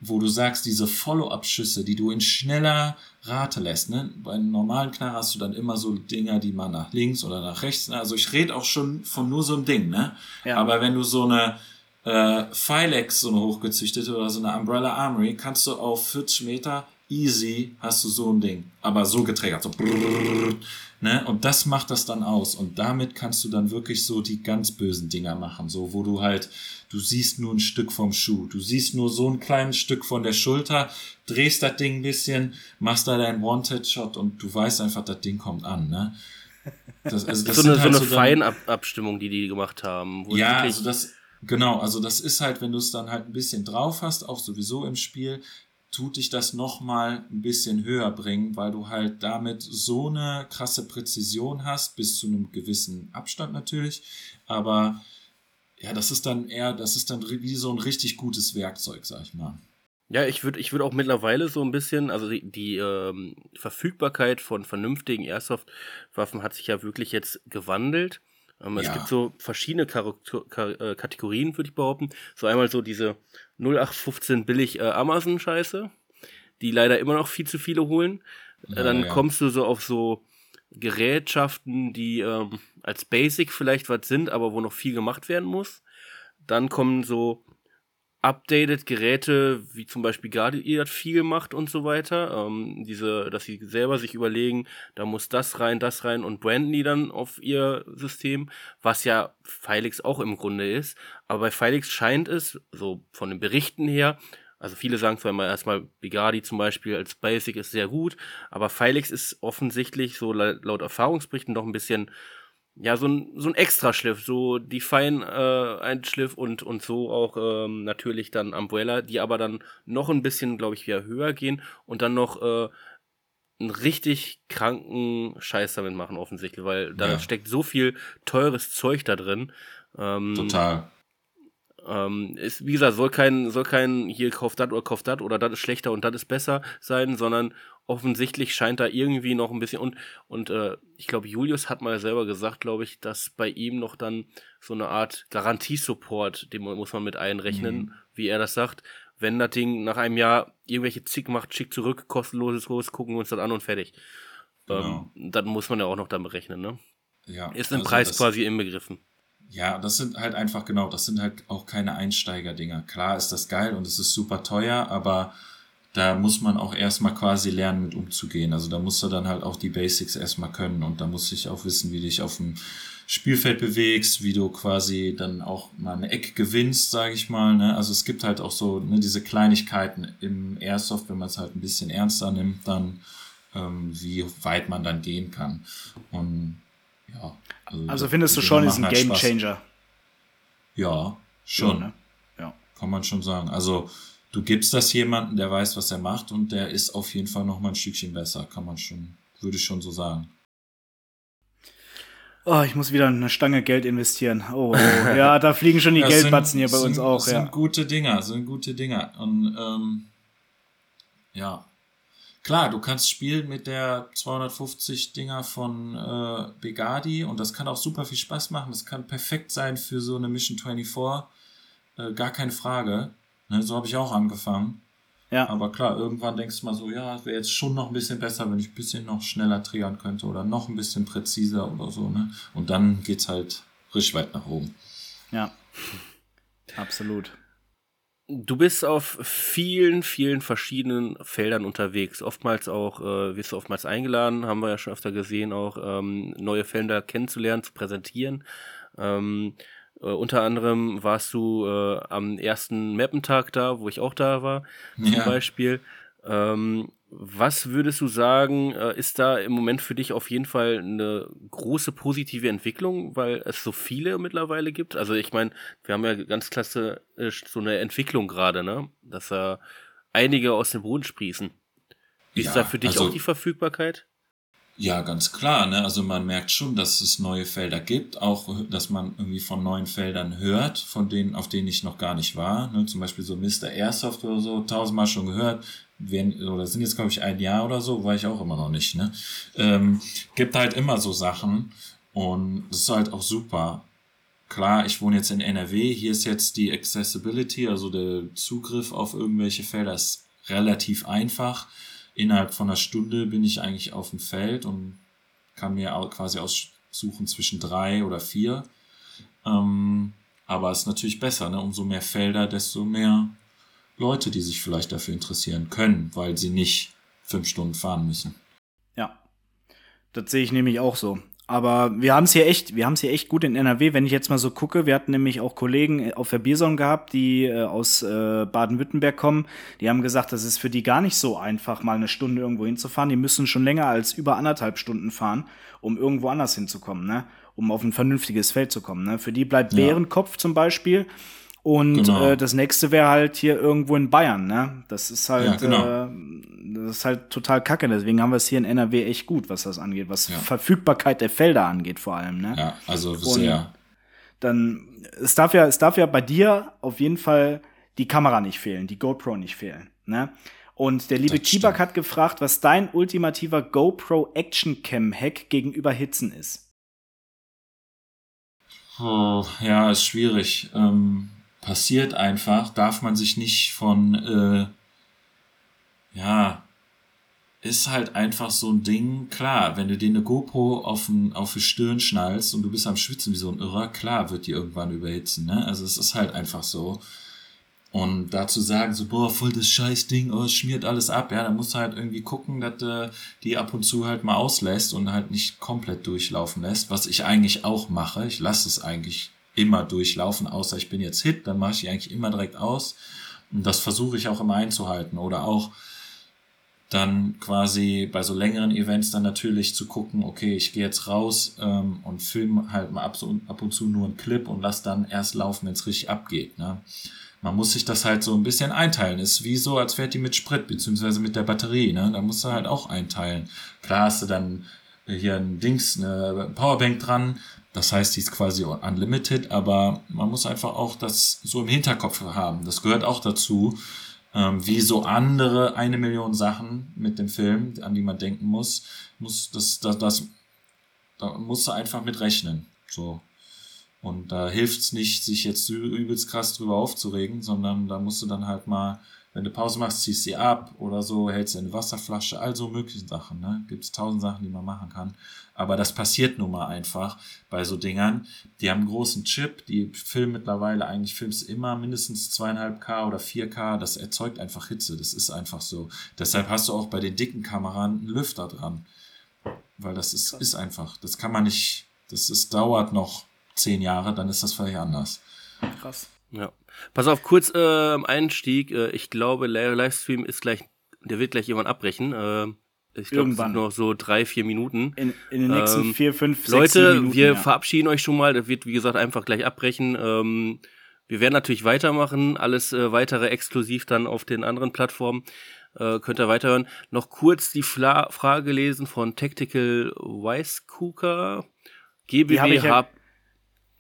wo du sagst, diese Follow-up-Schüsse, die du in schneller Rate lässt. Ne? Bei einem normalen Knarre hast du dann immer so Dinger, die man nach links oder nach rechts. Also ich rede auch schon von nur so einem Ding. Ne? Ja. Aber wenn du so eine äh, Filex, so eine hochgezüchtete oder so eine Umbrella Armory, kannst du auf 40 Meter easy hast du so ein Ding. Aber so getriggert, so brrr, ne? Und das macht das dann aus. Und damit kannst du dann wirklich so die ganz bösen Dinger machen. So, wo du halt Du siehst nur ein Stück vom Schuh. Du siehst nur so ein kleines Stück von der Schulter, drehst das Ding ein bisschen, machst da deinen Wanted-Shot und du weißt einfach, das Ding kommt an, ne? Das, also das so eine, halt so eine so Feinabstimmung, die die gemacht haben. ja, also das, genau, also das ist halt, wenn du es dann halt ein bisschen drauf hast, auch sowieso im Spiel, tut dich das nochmal ein bisschen höher bringen, weil du halt damit so eine krasse Präzision hast, bis zu einem gewissen Abstand natürlich, aber ja, das ist dann eher, das ist dann wie so ein richtig gutes Werkzeug, sag ich mal. Ja, ich würde ich würd auch mittlerweile so ein bisschen, also die, die ähm, Verfügbarkeit von vernünftigen Airsoft-Waffen hat sich ja wirklich jetzt gewandelt. Ähm, ja. Es gibt so verschiedene Kar Kar äh, Kategorien, würde ich behaupten. So einmal so diese 0815 billig äh, Amazon-Scheiße, die leider immer noch viel zu viele holen. Ja, dann ja. kommst du so auf so Gerätschaften, die ähm, als Basic vielleicht was sind, aber wo noch viel gemacht werden muss. Dann kommen so updated Geräte, wie zum Beispiel Guardian das viel macht und so weiter. Ähm, diese, dass sie selber sich überlegen, da muss das rein, das rein und branden die dann auf ihr System, was ja Filix auch im Grunde ist. Aber bei Filix scheint es, so von den Berichten her, also viele sagen zwar immer erstmal, Bigadi zum Beispiel als Basic ist sehr gut, aber Filix ist offensichtlich so laut, laut Erfahrungsberichten noch ein bisschen ja, so ein, so ein Extraschliff, so die fein äh, ein Schliff und, und so auch ähm, natürlich dann Umbrella, die aber dann noch ein bisschen, glaube ich, wieder höher gehen und dann noch äh, einen richtig kranken Scheiß damit machen, offensichtlich, weil da Ja. steckt so viel teures Zeug da drin. Ähm, Total. Ähm, ist, wie gesagt, soll kein, soll kein hier kauft das oder kauft das oder das ist schlechter und das ist besser sein, sondern offensichtlich scheint da irgendwie noch ein bisschen und und äh, ich glaube Julius hat mal selber gesagt, glaube ich, dass bei ihm noch dann so eine Art Garantiesupport, den mu- muss man mit einrechnen, Mhm. wie er das sagt. Wenn das Ding nach einem Jahr irgendwelche Zick macht, schick zurück, kostenloses Kurs, gucken wir uns das an und fertig. Genau. Ähm, das muss man ja auch noch dann berechnen, ne? Ja, Ist im also Preis quasi inbegriffen. Ja, das sind halt einfach genau, das sind halt auch keine Einsteiger-Dinger. Klar ist das geil und es ist super teuer, aber da muss man auch erstmal quasi lernen, mit umzugehen. Also da musst du dann halt auch die Basics erstmal können und da muss ich auch wissen, wie dich auf dem Spielfeld bewegst, wie du quasi dann auch mal eine Eck gewinnst, sage ich mal. Ne? Also es gibt halt auch so ne, diese Kleinigkeiten im Airsoft, wenn man es halt ein bisschen ernster nimmt, dann ähm, wie weit man dann gehen kann. Und ja. Also findest du schon, ist ein halt Game Spaß. Changer. Ja, schon. Ja, ne? Ja. Kann man schon sagen. Also, du gibst das jemanden, der weiß, was er macht und der ist auf jeden Fall noch mal ein Stückchen besser. Kann man schon, würde ich schon so sagen. Oh, ich muss wieder eine Stange Geld investieren. Oh, oh. ja, da fliegen schon die [laughs] Geldbatzen sind- hier bei uns sind, auch, das ja. sind gute Dinger, sind gute Dinger. Und ähm, ja, klar, du kannst spielen mit der 250 Dinger von äh, Begadi und das kann auch super viel Spaß machen. Das kann perfekt sein für so eine Mission 24. Äh, gar keine Frage. Ne, so habe ich auch angefangen. Ja, Aber klar, irgendwann denkst du mal so, ja, es wäre jetzt schon noch ein bisschen besser, wenn ich ein bisschen noch schneller triggern könnte oder noch ein bisschen präziser oder so, ne? Und dann geht's halt richtig weit nach oben. ja. Absolut. Du bist auf vielen, vielen verschiedenen Feldern unterwegs. Oftmals auch, äh, wirst du oftmals eingeladen, haben wir ja schon öfter gesehen, auch ähm, neue Felder kennenzulernen, zu präsentieren. Ähm, äh, unter anderem warst du äh, am ersten Mappentag da, wo ich auch da war, zum Ja. Beispiel. Ähm, was würdest du sagen, äh, ist da im Moment für dich auf jeden Fall eine große positive Entwicklung, weil es so viele mittlerweile gibt? Also ich meine, wir haben ja ganz klasse so eine Entwicklung gerade, ne? Dass da einige aus dem Boden sprießen. Ist Ja, da für dich also- auch die Verfügbarkeit? Ja, ganz klar. Ne? Also man merkt schon, dass es neue Felder gibt, auch dass man irgendwie von neuen Feldern hört, von denen, auf denen ich noch gar nicht war. Ne? Zum Beispiel so Mr. Airsoft oder so, tausendmal schon gehört. Werden, oder sind jetzt, glaube ich, ein Jahr oder so, war ich auch immer noch nicht. Ne? Ähm, gibt halt immer so Sachen und das ist halt auch super. Klar, ich wohne jetzt in NRW, hier ist jetzt die Accessibility, also der Zugriff auf irgendwelche Felder ist relativ einfach innerhalb von einer Stunde bin ich eigentlich auf dem Feld und kann mir quasi aussuchen zwischen drei oder vier. Ähm, aber es ist natürlich besser, ne? umso mehr Felder, desto mehr Leute, die sich vielleicht dafür interessieren können, weil sie nicht fünf Stunden fahren müssen. Ja. Das sehe ich nämlich auch so. Aber wir haben es hier echt, wir haben es hier echt gut in NRW, wenn ich jetzt mal so gucke. Wir hatten nämlich auch Kollegen auf der Bierson gehabt, die äh, aus äh, Baden-Württemberg kommen. Die haben gesagt, das ist für die gar nicht so einfach, mal eine Stunde irgendwo hinzufahren. Die müssen schon länger als über anderthalb Stunden fahren, um irgendwo anders hinzukommen, ne? Um auf ein vernünftiges Feld zu kommen. Ne? Für die bleibt Ja. Bärenkopf zum Beispiel. Und Genau. äh, das nächste wäre halt hier irgendwo in Bayern, ne? Das ist halt, Ja, genau. äh, das ist halt total kacke. Deswegen haben wir es hier in NRW echt gut, was das angeht, was Ja. Verfügbarkeit der Felder angeht, vor allem, ne? Ja, also sehr. Dann, es darf ja, es darf ja bei dir auf jeden Fall die Kamera nicht fehlen, die GoPro nicht fehlen, ne? Und der liebe Kibak hat gefragt, was dein ultimativer GoPro Action Cam Hack gegenüber Hitzen ist. Oh, ja, ist schwierig. Ähm, passiert einfach, darf man sich nicht von, äh, ja, ist halt einfach so ein Ding, klar, wenn du dir eine GoPro auf, den, auf die Stirn schnallst und du bist am Schwitzen wie so ein Irrer, klar wird die irgendwann überhitzen, ne? Also es ist halt einfach so. Und dazu sagen, so, boah, voll das Scheißding, oh, es schmiert alles ab, ja, dann musst du halt irgendwie gucken, dass du die ab und zu halt mal auslässt und halt nicht komplett durchlaufen lässt, was ich eigentlich auch mache. Ich lasse es eigentlich immer durchlaufen, außer ich bin jetzt Hit, dann mache ich die eigentlich immer direkt aus. Und das versuche ich auch immer einzuhalten. Oder auch, dann quasi bei so längeren Events dann natürlich zu gucken, okay, ich gehe jetzt raus ähm, und filme halt mal ab, so, ab und zu nur einen Clip und lass dann erst laufen, wenn es richtig abgeht. Ne? Man muss sich das halt so ein bisschen einteilen. Ist wie so, als fährt die mit Sprit, beziehungsweise mit der Batterie. Ne? Da musst du halt auch einteilen. Klar hast du dann hier ein Dings, eine Powerbank dran. Das heißt, die ist quasi unlimited, aber man muss einfach auch das so im Hinterkopf haben. Das gehört auch dazu ähm, wie so andere eine Million Sachen mit dem Film, an die man denken muss, muss das, das, das da musst du einfach mit rechnen. So. Und da hilft's nicht, sich jetzt übelst krass drüber aufzuregen, sondern da musst du dann halt mal wenn du Pause machst, ziehst sie ab oder so, hältst eine Wasserflasche, also mögliche Sachen. Ne? Gibt es tausend Sachen, die man machen kann. Aber das passiert nun mal einfach bei so Dingern. Die haben einen großen Chip, die filmen mittlerweile eigentlich filmst immer mindestens zweieinhalb K oder 4K. Das erzeugt einfach Hitze. Das ist einfach so. Deshalb hast du auch bei den dicken Kameran einen Lüfter dran. Weil das ist, ist einfach. Das kann man nicht, das ist, dauert noch zehn Jahre, dann ist das völlig anders. Krass. Ja. Pass auf, kurz äh, Einstieg. Äh, ich glaube, Livestream ist gleich, der wird gleich irgendwann abbrechen. Äh, ich glaube, es sind noch so drei, vier Minuten. In, in den nächsten ähm, vier, fünf, sechs Leute, Minuten, wir ja. verabschieden euch schon mal. Das wird, wie gesagt, einfach gleich abbrechen. Ähm, wir werden natürlich weitermachen. Alles äh, weitere exklusiv dann auf den anderen Plattformen. Äh, könnt ihr weiterhören. Noch kurz die Fla Frage gelesen von Tactical Weißkuker. GBB ja äh,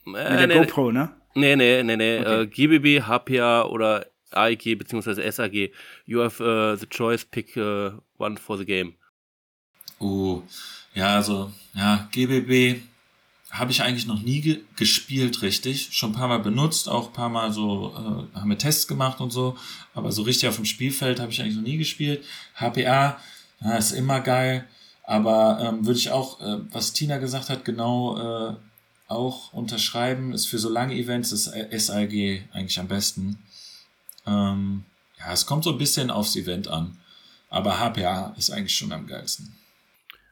mit der nee, GoPro, ne? Nee, nee, nee, nee. Okay. Äh, GBB, HPA oder AEG bzw. SAG. You have uh, the choice, pick uh, one for the game. Oh, ja, also, ja, GBB habe ich eigentlich noch nie ge gespielt, richtig. Schon ein paar Mal benutzt, auch ein paar Mal so, äh, haben wir Tests gemacht und so, aber so richtig auf dem Spielfeld habe ich eigentlich noch nie gespielt. HPA, ja, ist immer geil, aber ähm, würde ich auch, äh, was Tina gesagt hat, genau äh, auch unterschreiben, ist für so lange Events ist SAG eigentlich am besten. Ähm, ja, es kommt so ein bisschen aufs Event an, aber HPA ist eigentlich schon am geilsten.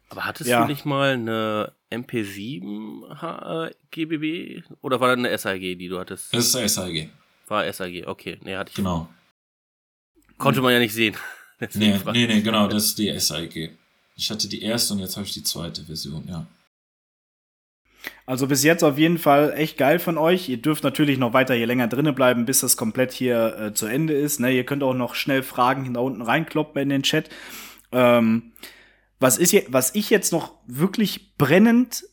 Aber hattest Ja. du nicht mal eine MP7 H äh, GBB? Oder war das eine SAG, die du hattest? Das ist SAG, War SAG, okay. Nee, hatte ich. genau. Konnte man ja nicht sehen. [laughs] Nee, nee, nee, genau, das ist die SAG. Ich hatte die erste und jetzt habe ich die zweite Version, ja. Also bis jetzt auf jeden Fall echt geil von euch. Ihr dürft natürlich noch weiter hier länger drinnen bleiben, bis das komplett hier äh, zu Ende ist. Ne? Ihr könnt auch noch schnell Fragen da unten reinkloppen in den Chat. Ähm, was, ist je, was ich jetzt noch wirklich brennend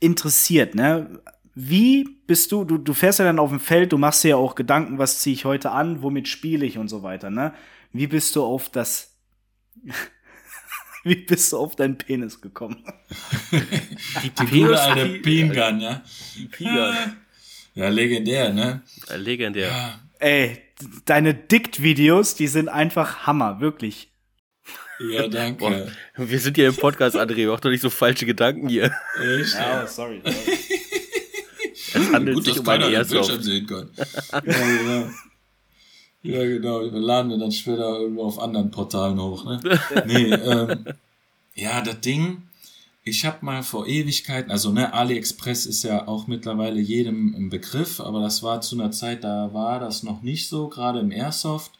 interessiert, ne? Wie bist du, du, du fährst ja dann auf dem Feld, du machst dir ja auch Gedanken, was ziehe ich heute an, womit spiele ich und so weiter, ne? Wie bist du auf das, [laughs] wie bist du auf deinen Penis gekommen? Die, Die Penis- gute alte die- Bean Gun, ja. die Piger. Ja, legendär, ne? Legendär. Ja, Ey, deine Dict-Videos, die sind einfach Hammer, wirklich. ja danke. Boah, wir sind ja im Podcast, André. Mach doch nicht so falsche Gedanken hier. Echt? Ja, sorry. Es handelt Gut, sich dass um eine keiner den Bildschirm Airsoft. sehen kann. [laughs] ja, genau. Ja, genau. Wir laden wir dann später irgendwo auf anderen Portalen hoch, ne? [laughs] Nee, ähm, ja, das Ding, ich habe mal vor Ewigkeiten, also ne, AliExpress ist ja auch mittlerweile jedem im Begriff, aber das war zu einer Zeit, da war das noch nicht so, gerade im Airsoft.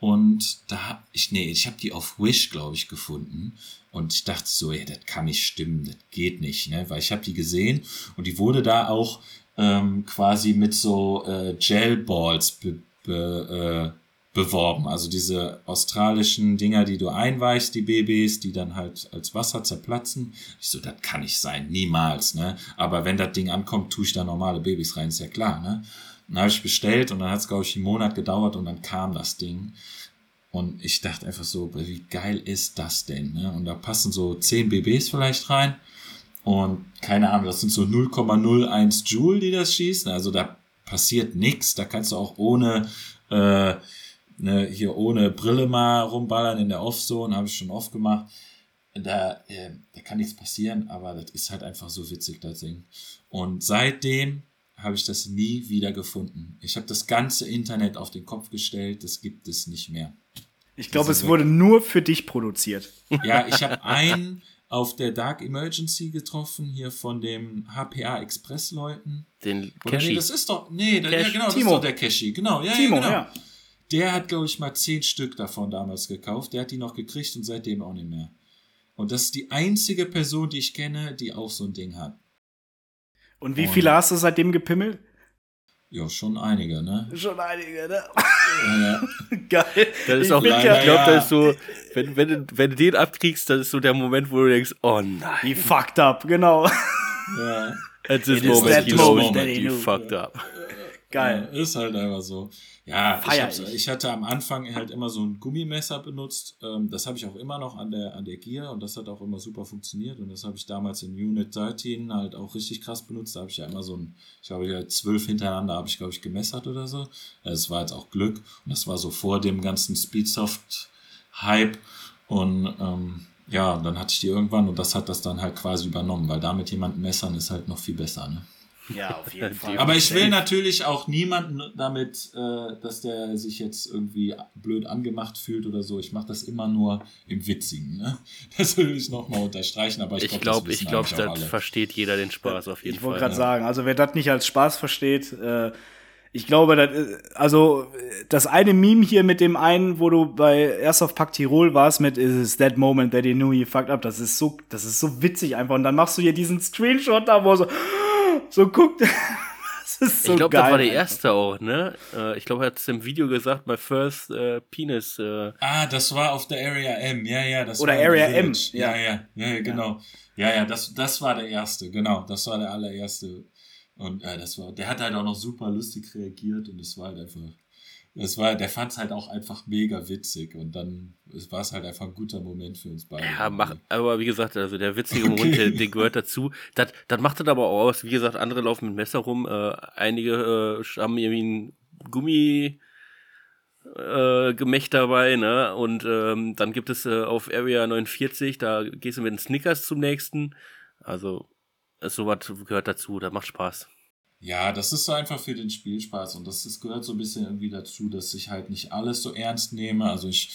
Und da hab ich, nee, ich habe die auf Wish, glaube ich, gefunden. Und ich dachte so, ja, das kann nicht stimmen, das geht nicht, ne? Weil ich habe die gesehen und die wurde da auch ähm, quasi mit so äh, Gelballs be, be, äh, beworben. Also diese australischen Dinger, die du einweichst, die Babys, die dann halt als Wasser zerplatzen. Ich so, das kann nicht sein, niemals, ne? Aber wenn das Ding ankommt, tue ich da normale Babys rein, ist ja klar, ne? Dann habe ich bestellt und dann hat es, glaube ich, einen Monat gedauert und dann kam das Ding. Und ich dachte einfach so, wie geil ist das denn? Ne? Und da passen so 10 BBs vielleicht rein. Und keine Ahnung, das sind so 0,01 Joule, die das schießen. Also da passiert nichts. Da kannst du auch ohne äh, ne, hier ohne Brille mal rumballern in der Offzone, habe ich schon oft gemacht. Da, äh, da kann nichts passieren, aber das ist halt einfach so witzig, das Ding. Und seitdem habe ich das nie wieder gefunden. Ich habe das ganze Internet auf den Kopf gestellt, das gibt es nicht mehr. Ich glaube, es wurde nur für dich produziert. Ja, ich habe einen auf der Dark Emergency getroffen, hier von dem HPA Express Leuten. Den Oder Cashy. nee, das ist doch, nee, der, ja, genau, das Timo. ist doch der Cashy, genau, ja, Timo, ja, genau. ja. Der hat, glaube ich, mal zehn Stück davon damals gekauft. Der hat die noch gekriegt und seitdem auch nicht mehr. Und das ist die einzige Person, die ich kenne, die auch so ein Ding hat. Und wie Und- viele hast du seitdem gepimmelt? Ja, schon einige, ne? Schon einige, ne? Ja, ja. [laughs] Geil. Das ist Ich auch, ich glaube, ja. das ist so, wenn, wenn, du- wenn du den abkriegst, das ist so der Moment, wo du denkst, oh nein, Die fucked up, genau. ja. at this It is moment, that you moment that he you fucked up. Geil. Ja, ist halt einfach so. Ja, ich, Feier ich. ich hatte am Anfang halt immer so ein Gummimesser benutzt. Ähm, das habe ich auch immer noch an der, an der Gear und das hat auch immer super funktioniert. Und das habe ich damals in Unit 13 halt auch richtig krass benutzt. Da habe ich ja immer so ein, ich glaube, ja, zwölf hintereinander habe ich, glaube ich, gemessert oder so. Das war jetzt auch Glück. Und das war so vor dem ganzen Speedsoft-Hype. Und ähm, ja, dann hatte ich die irgendwann und das hat das dann halt quasi übernommen, weil damit jemanden messern ist halt noch viel besser, ne? Ja, auf jeden [laughs] Fall. Aber ich will natürlich auch niemanden damit, äh, dass der sich jetzt irgendwie blöd angemacht fühlt oder so. Ich mache das immer nur im Witzigen. Ne? [laughs] Das will ich nochmal unterstreichen, aber ich, Ich glaube, ich glaube, auch das versteht jeder den Spaß auf jeden Ich wollte Fall. gerade sagen, also wer das nicht als Spaß versteht, äh, ich glaube, das, äh, also äh, das eine Meme hier mit dem einen, wo du bei Airsoft Pack Tirol warst mit Is it that moment that you knew you fucked up, das ist so, das ist so witzig einfach. Und dann machst du hier diesen Screenshot da, wo so, so guckt. [laughs] das ist so ich glaube, das war der erste auch, ne? Äh, Ich glaube, er hat es im Video gesagt, my first äh, penis. Äh, Ah, das war auf der Area M, ja, ja. Das Oder Area M. Ja, ja, ja, ja, genau. Ja, ja, das, das war der erste, genau. Das war der allererste. Und äh, das war, der hat halt auch noch super lustig reagiert und es war halt einfach, das war, der fand es halt auch einfach mega witzig und dann war es halt einfach ein guter Moment für uns beide. ja, mach, aber wie gesagt, also der witzige Moment, der, der gehört dazu. Das, das macht das aber auch aus. Wie gesagt, andere laufen mit Messer rum. Äh, einige äh, haben irgendwie ein Gummi äh, Gemächt dabei, ne? Und ähm, dann gibt es äh, auf Area 49, da gehst du mit den Snickers zum nächsten. Also, sowas gehört dazu, das macht Spaß. Ja, das ist so einfach für den Spielspaß und das, das gehört so ein bisschen irgendwie dazu, dass ich halt nicht alles so ernst nehme. Also ich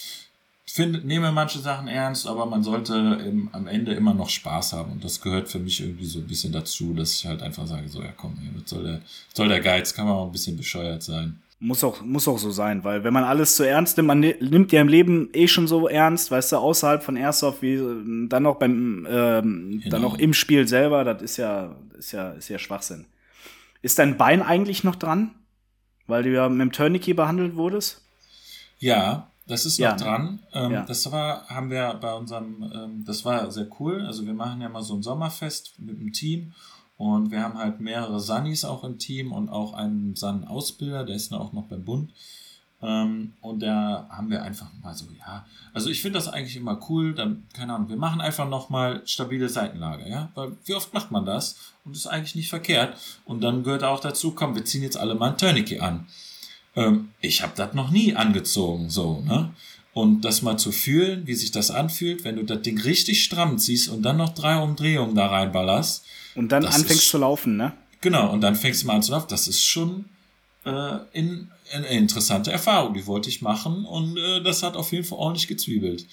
finde, nehme manche Sachen ernst, aber man sollte im, am Ende immer noch Spaß haben und das gehört für mich irgendwie so ein bisschen dazu, dass ich halt einfach sage, so ja komm, ey, was soll der, was soll der Geiz, kann man auch ein bisschen bescheuert sein. Muss auch, muss auch so sein, weil wenn man alles zu ernst nimmt, man ni- nimmt ja im Leben eh schon so ernst, weißt du, außerhalb von Airsoft, wie dann noch beim, ähm, dann Genau. noch im Spiel selber, das ist ja, ist ja, ist ja Schwachsinn. Ist dein Bein eigentlich noch dran? Weil du ja mit dem Tourniquet behandelt wurdest? Ja, das ist Ja, noch ne? dran. Ähm, Ja. Das war, haben wir bei unserem, ähm, das war sehr cool. Also wir machen ja mal so ein Sommerfest mit dem Team und wir haben halt mehrere Sunnis auch im Team und auch einen Sun-Ausbilder, der ist dann auch noch beim Bund. Ähm, und da haben wir einfach mal so, ja, also ich finde das eigentlich immer cool, dann, keine Ahnung, wir machen einfach nochmal stabile Seitenlage, ja, weil wie oft macht man das? Und ist eigentlich nicht verkehrt. Und dann gehört auch dazu, komm, wir ziehen jetzt alle mal ein Tourniquet an. Ähm, ich habe das noch nie angezogen, so, ne? Und das mal zu fühlen, wie sich das anfühlt, wenn du das Ding richtig stramm ziehst und dann noch drei Umdrehungen da reinballerst. Und dann anfängst ist- zu laufen, ne? Genau, und dann fängst du mal an zu laufen. Das ist schon äh, in, eine interessante Erfahrung, die wollte ich machen und äh, das hat auf jeden Fall ordentlich gezwiebelt.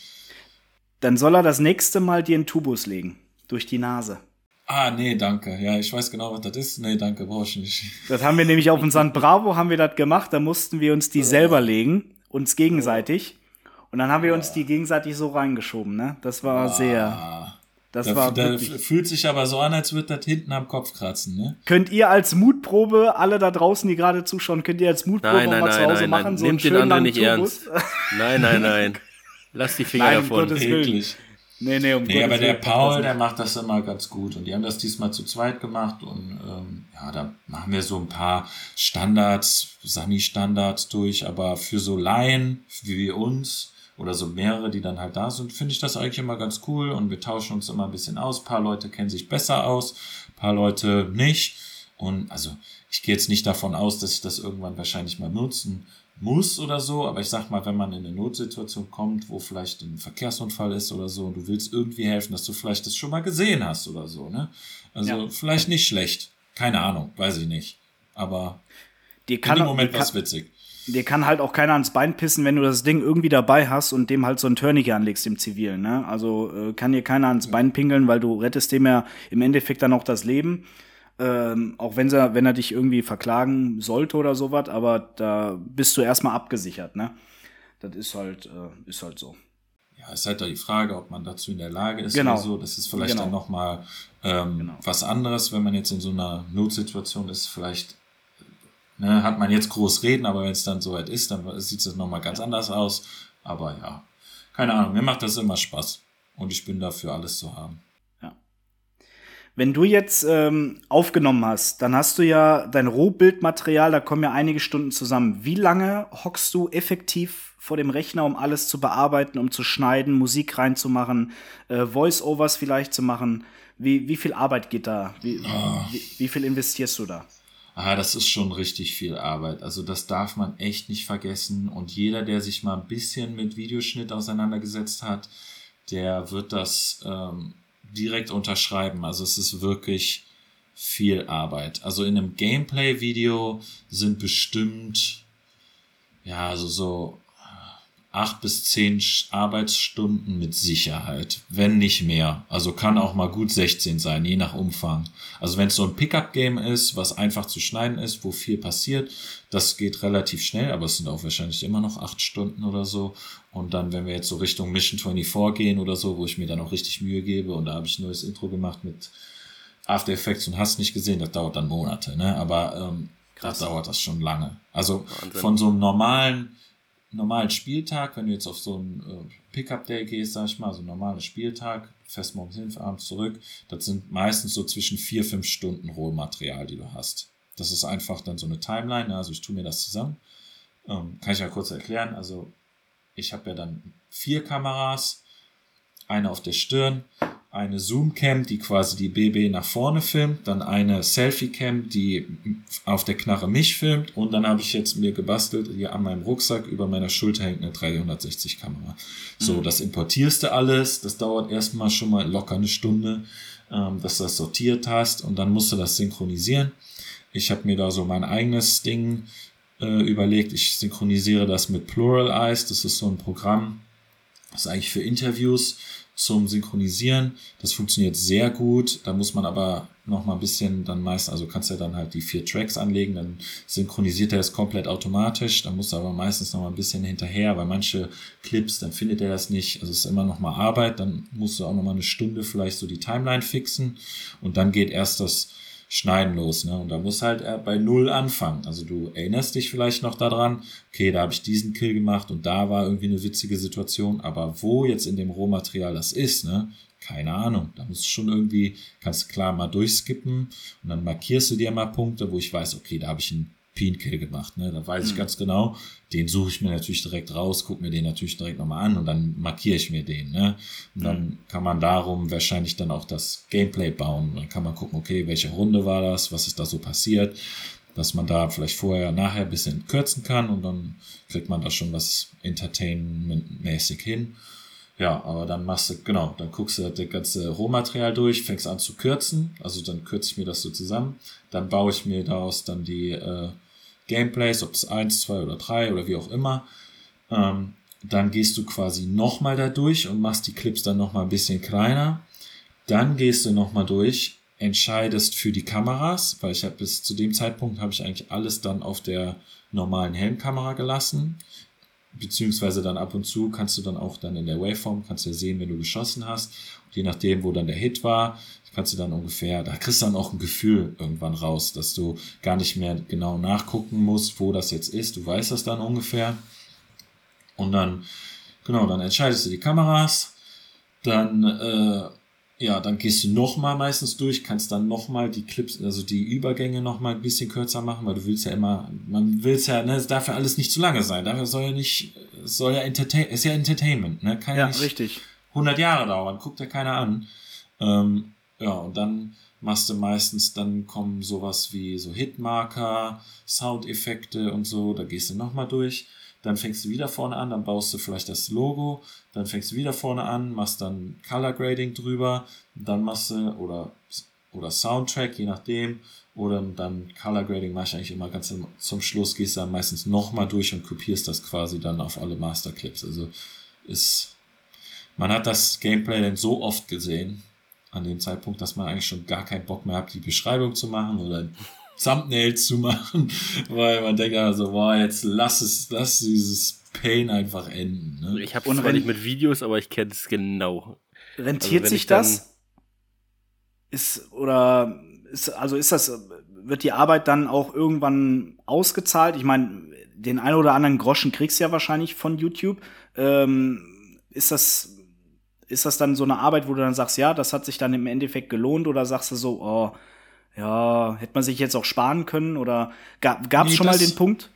Dann soll er das nächste Mal dir einen Tubus legen. Durch die Nase. Ah, nee, danke. Ja, ich weiß genau, was das ist. Nee, danke, brauche ich nicht. Das haben wir nämlich auf unseren Bravo haben wir das gemacht, da mussten wir uns die selber legen, uns gegenseitig. Und dann haben wir uns die gegenseitig so reingeschoben, ne? Das war sehr, Ah, das da, war da wirklich. fühlt sich aber so an, als würde das hinten am Kopf kratzen, ne? Könnt ihr als Mutprobe, alle da draußen, die gerade zuschauen, könnt ihr als Mutprobe Nein, nein, mal zu Hause nein, machen? nein. So einen Nehmt den anderen nicht Tubus? ernst. [laughs] [laughs] Nein, nein, nein. Lass die Finger Nein, davon. Gottes Willen. Nee, nee, um Nee, aber der Willen. Paul, der macht das immer ganz gut. Und die haben das diesmal zu zweit gemacht. Und ähm, ja, da machen wir so ein paar Standards, Sani-Standards durch. Aber für so Laien wie uns oder so mehrere, die dann halt da sind, finde ich das eigentlich immer ganz cool. Und wir tauschen uns immer ein bisschen aus. Ein paar Leute kennen sich besser aus, ein paar Leute nicht. Und also ich gehe jetzt nicht davon aus, dass ich das irgendwann wahrscheinlich mal nutzen muss oder so, aber ich sag mal, wenn man in eine Notsituation kommt, wo vielleicht ein Verkehrsunfall ist oder so und du willst irgendwie helfen, dass du vielleicht das schon mal gesehen hast oder so, ne? Also ja. vielleicht nicht schlecht. Keine Ahnung, weiß ich nicht. Aber dir kann, in dem Moment war es witzig. Dir kann halt auch keiner ans Bein pissen, wenn du das Ding irgendwie dabei hast und dem halt so ein Tourniquet anlegst im Zivilen. Ne? Also äh, kann dir keiner ans Bein pingeln, weil du rettest dem ja im Endeffekt dann auch das Leben. Ähm, auch wenn er, wenn er dich irgendwie verklagen sollte oder sowas, aber da bist du erstmal abgesichert, ne? Das ist halt, äh, ist halt so. Ja, ist halt da die Frage, ob man dazu in der Lage ist genau. oder so. Das ist vielleicht genau. dann nochmal ähm, genau. was anderes, wenn man jetzt in so einer Notsituation ist. Vielleicht ne, hat man jetzt groß reden, aber wenn es dann soweit ist, dann sieht es nochmal ganz anders aus. Aber ja, keine Ahnung, mir macht das immer Spaß. Und ich bin dafür, alles zu haben. Wenn du jetzt ähm, aufgenommen hast, dann hast du ja dein Rohbildmaterial, da kommen ja einige Stunden zusammen. Wie lange hockst du effektiv vor dem Rechner, um alles zu bearbeiten, um zu schneiden, Musik reinzumachen, äh, Voice-Overs vielleicht zu machen? Wie, wie viel Arbeit geht da? Wie, oh. wie, wie viel investierst du da? Ah, das ist schon richtig viel Arbeit. Also das darf man echt nicht vergessen. Und jeder, der sich mal ein bisschen mit Videoschnitt auseinandergesetzt hat, der wird das ähm, direkt unterschreiben. Also es ist wirklich viel Arbeit. Also in einem Gameplay-Video sind bestimmt, ja, also so acht bis zehn Arbeitsstunden mit Sicherheit, wenn nicht mehr. Also kann auch mal gut 16 sein, je nach Umfang. Also wenn es so ein Pickup-Game ist, was einfach zu schneiden ist, wo viel passiert, das geht relativ schnell, aber es sind auch wahrscheinlich immer noch acht Stunden oder so. Und dann, wenn wir jetzt so Richtung Mission 24 gehen oder so, wo ich mir dann auch richtig Mühe gebe und da habe ich ein neues Intro gemacht mit After Effects und hast nicht gesehen, das dauert dann Monate, ne? Aber ähm, Krass. da dauert das schon lange. Also Wahnsinn. von so einem normalen normalen Spieltag, wenn du jetzt auf so einen äh, Pickup-Day gehst, sag ich mal, so ein normaler Spieltag, fest morgens hin, abends zurück, das sind meistens so zwischen vier, fünf Stunden Rohmaterial, die du hast. Das ist einfach dann so eine Timeline, also ich tue mir das zusammen. Ähm, kann ich ja kurz erklären. Also ich habe ja dann vier Kameras, eine auf der Stirn, eine Zoom-Cam, die quasi die BB nach vorne filmt, dann eine Selfie-Cam, die auf der Knarre mich filmt und dann habe ich jetzt mir gebastelt, hier an meinem Rucksack über meiner Schulter hängt eine 360-Kamera. So, mhm. das importierst du alles, das dauert erstmal schon mal locker eine Stunde, ähm, dass du das sortiert hast und dann musst du das synchronisieren. Ich habe mir da so mein eigenes Ding äh, überlegt, ich synchronisiere das mit Plural Eyes, das ist so ein Programm, das ist eigentlich für Interviews, zum Synchronisieren. Das funktioniert sehr gut. Da muss man aber noch mal ein bisschen dann meist, also kannst du ja dann halt die vier Tracks anlegen, dann synchronisiert er es komplett automatisch. Dann musst du aber meistens noch mal ein bisschen hinterher, weil manche Clips, dann findet er das nicht. Also es ist immer noch mal Arbeit. Dann musst du auch noch mal eine Stunde vielleicht so die Timeline fixen und dann geht erst das Schneiden los. Ne? Und da muss halt er bei Null anfangen. Also du erinnerst dich vielleicht noch daran, okay, da habe ich diesen Kill gemacht und da war irgendwie eine witzige Situation, aber wo jetzt in dem Rohmaterial das ist, ne? Keine Ahnung. Da musst du schon irgendwie, kannst klar mal durchskippen und dann markierst du dir mal Punkte, wo ich weiß, okay, da habe ich einen Peen-Kill gemacht. Ne? Da weiß ich mhm. ganz genau, den suche ich mir natürlich direkt raus, gucke mir den natürlich direkt nochmal an und dann markiere ich mir den. Ne? Und dann mhm. kann man darum wahrscheinlich dann auch das Gameplay bauen. Dann kann man gucken, okay, welche Runde war das, was ist da so passiert, dass man da vielleicht vorher, nachher ein bisschen kürzen kann und dann kriegt man da schon was Entertainment-mäßig hin. Ja, aber dann machst du, genau, dann guckst du das ganze Rohmaterial durch, fängst an zu kürzen, also dann kürze ich mir das so zusammen, dann baue ich mir daraus dann die äh, Gameplays, ob es eins, zwei oder drei oder wie auch immer. Ähm, dann gehst du quasi nochmal da durch und machst die Clips dann nochmal ein bisschen kleiner. Dann gehst du nochmal durch, entscheidest für die Kameras, weil ich habe bis zu dem Zeitpunkt habe ich eigentlich alles dann auf der normalen Helmkamera gelassen. Beziehungsweise dann ab und zu kannst du dann auch dann in der Waveform, kannst du ja sehen, wenn du geschossen hast. Und je nachdem, wo dann der Hit war, kannst du dann ungefähr, da kriegst du dann auch ein Gefühl irgendwann raus, dass du gar nicht mehr genau nachgucken musst, wo das jetzt ist. Du weißt das dann ungefähr. Und dann, genau, dann entscheidest du die Kameras. Dann, äh, ja, dann gehst du nochmal meistens durch, kannst dann nochmal die Clips, also die Übergänge nochmal ein bisschen kürzer machen, weil du willst ja immer, man will es ja, ne, es darf ja alles nicht zu lange sein. Dafür soll ja nicht, soll ja Entertain, ist ja Entertainment, ne? Kann ja nicht richtig. 100 Jahre dauern, guckt ja keiner an. Ähm, ja, und dann machst du meistens, dann kommen sowas wie so Hitmarker, Soundeffekte und so, da gehst du nochmal durch. Dann fängst du wieder vorne an, dann baust du vielleicht das Logo, dann fängst du wieder vorne an, machst dann Color Grading drüber, dann machst du oder, oder Soundtrack, je nachdem, oder dann Color Grading mache ich eigentlich immer ganz zum Schluss, gehst dann meistens nochmal durch und kopierst das quasi dann auf alle Masterclips. Also ist, man hat das Gameplay dann so oft gesehen, an dem Zeitpunkt, dass man eigentlich schon gar keinen Bock mehr hat, die Beschreibung zu machen oder Thumbnails zu machen, [laughs] weil man denkt also, boah, jetzt lass es, lass dieses Pain einfach enden. Ne? Ich habe nicht mit Videos, aber ich kenne es genau. Rentiert also sich das? Ist oder ist also ist das wird die Arbeit dann auch irgendwann ausgezahlt? Ich meine, den einen oder anderen Groschen kriegst du ja wahrscheinlich von YouTube. Ähm, ist das ist das dann so eine Arbeit, wo du dann sagst, ja, das hat sich dann im Endeffekt gelohnt oder sagst du so, oh, ja, hätte man sich jetzt auch sparen können oder gab es nee, schon das, mal den Punkt?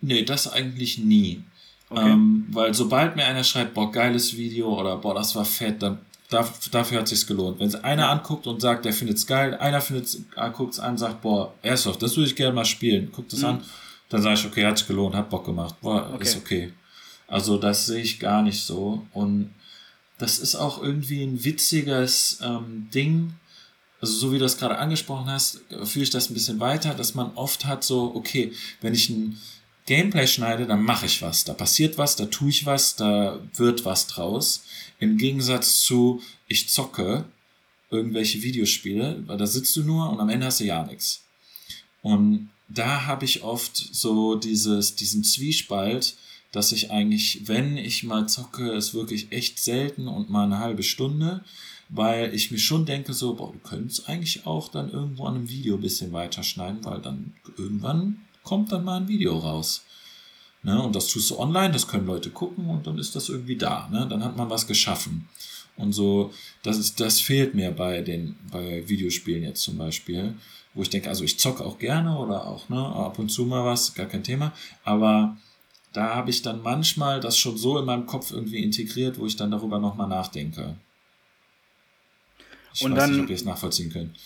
Nee, das eigentlich nie. Okay. Ähm, weil sobald mir einer schreibt, boah, geiles Video oder boah, das war fett, dann dafür hat sich's gelohnt. Wenn es einer anguckt und sagt, der findet's geil, einer findet's, guckt's an, sagt, boah, Airsoft, das würde ich gerne mal spielen, guckt es mhm. an, dann sage ich, okay, hat sich gelohnt, hat Bock gemacht, boah, okay. ist okay. Also das sehe ich gar nicht so und das ist auch irgendwie ein witziges ähm, Ding. Also so wie du das gerade angesprochen hast, führe ich das ein bisschen weiter, dass man oft hat so, okay, wenn ich ein Gameplay schneide, dann mache ich was. Da passiert was, da tue ich was, da wird was draus. Im Gegensatz zu, ich zocke irgendwelche Videospiele, weil da sitzt du nur und am Ende hast du ja nichts. Und da habe ich oft so dieses, diesen Zwiespalt, dass ich eigentlich, wenn ich mal zocke, ist wirklich echt selten und mal eine halbe Stunde, weil ich mir schon denke so, boah, du könntest eigentlich auch dann irgendwo an einem Video ein bisschen weiterschneiden, weil dann irgendwann kommt dann mal ein Video raus. Ne? Und das tust du online, das können Leute gucken und dann ist das irgendwie da. Ne? Dann hat man was geschaffen. Und so, das ist, das fehlt mir bei den, bei Videospielen jetzt zum Beispiel, wo ich denke, also ich zocke auch gerne oder auch, ne, ab und zu mal was, gar kein Thema, aber da habe ich dann manchmal das schon so in meinem Kopf irgendwie integriert, wo ich dann darüber nochmal nachdenke. Ich und weiß dann, nicht, ob ihr es nachvollziehen könnt.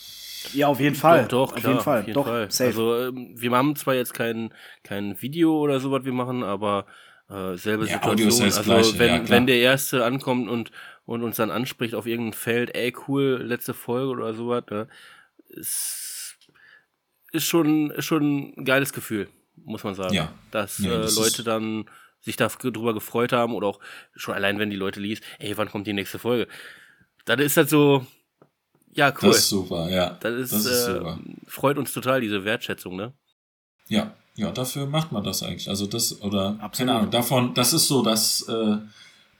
Ja, auf jeden Fall. Doch, doch auf klar, jeden Fall. Auf jeden doch, Fall. Safe. Also ähm, wir haben zwar jetzt kein, kein Video oder so, was wir machen, aber äh, selbe ja, Situation. Also Gleiche, wenn, ja, wenn der Erste ankommt und, und uns dann anspricht auf irgendein Feld, ey cool, letzte Folge oder sowas, ne, ist, ist schon, ist schon ein geiles Gefühl muss man sagen. Ja. Dass ja, das äh, Leute dann sich darüber gefreut haben oder auch schon allein, wenn die Leute liest, ey, wann kommt die nächste Folge? Dann ist das so, ja, cool. Das ist super, ja. Das ist, das ist äh, freut uns total, diese Wertschätzung, ne? Ja, ja, dafür macht man das eigentlich. Also das, oder, Absolut. keine Ahnung, davon, das ist so das, äh,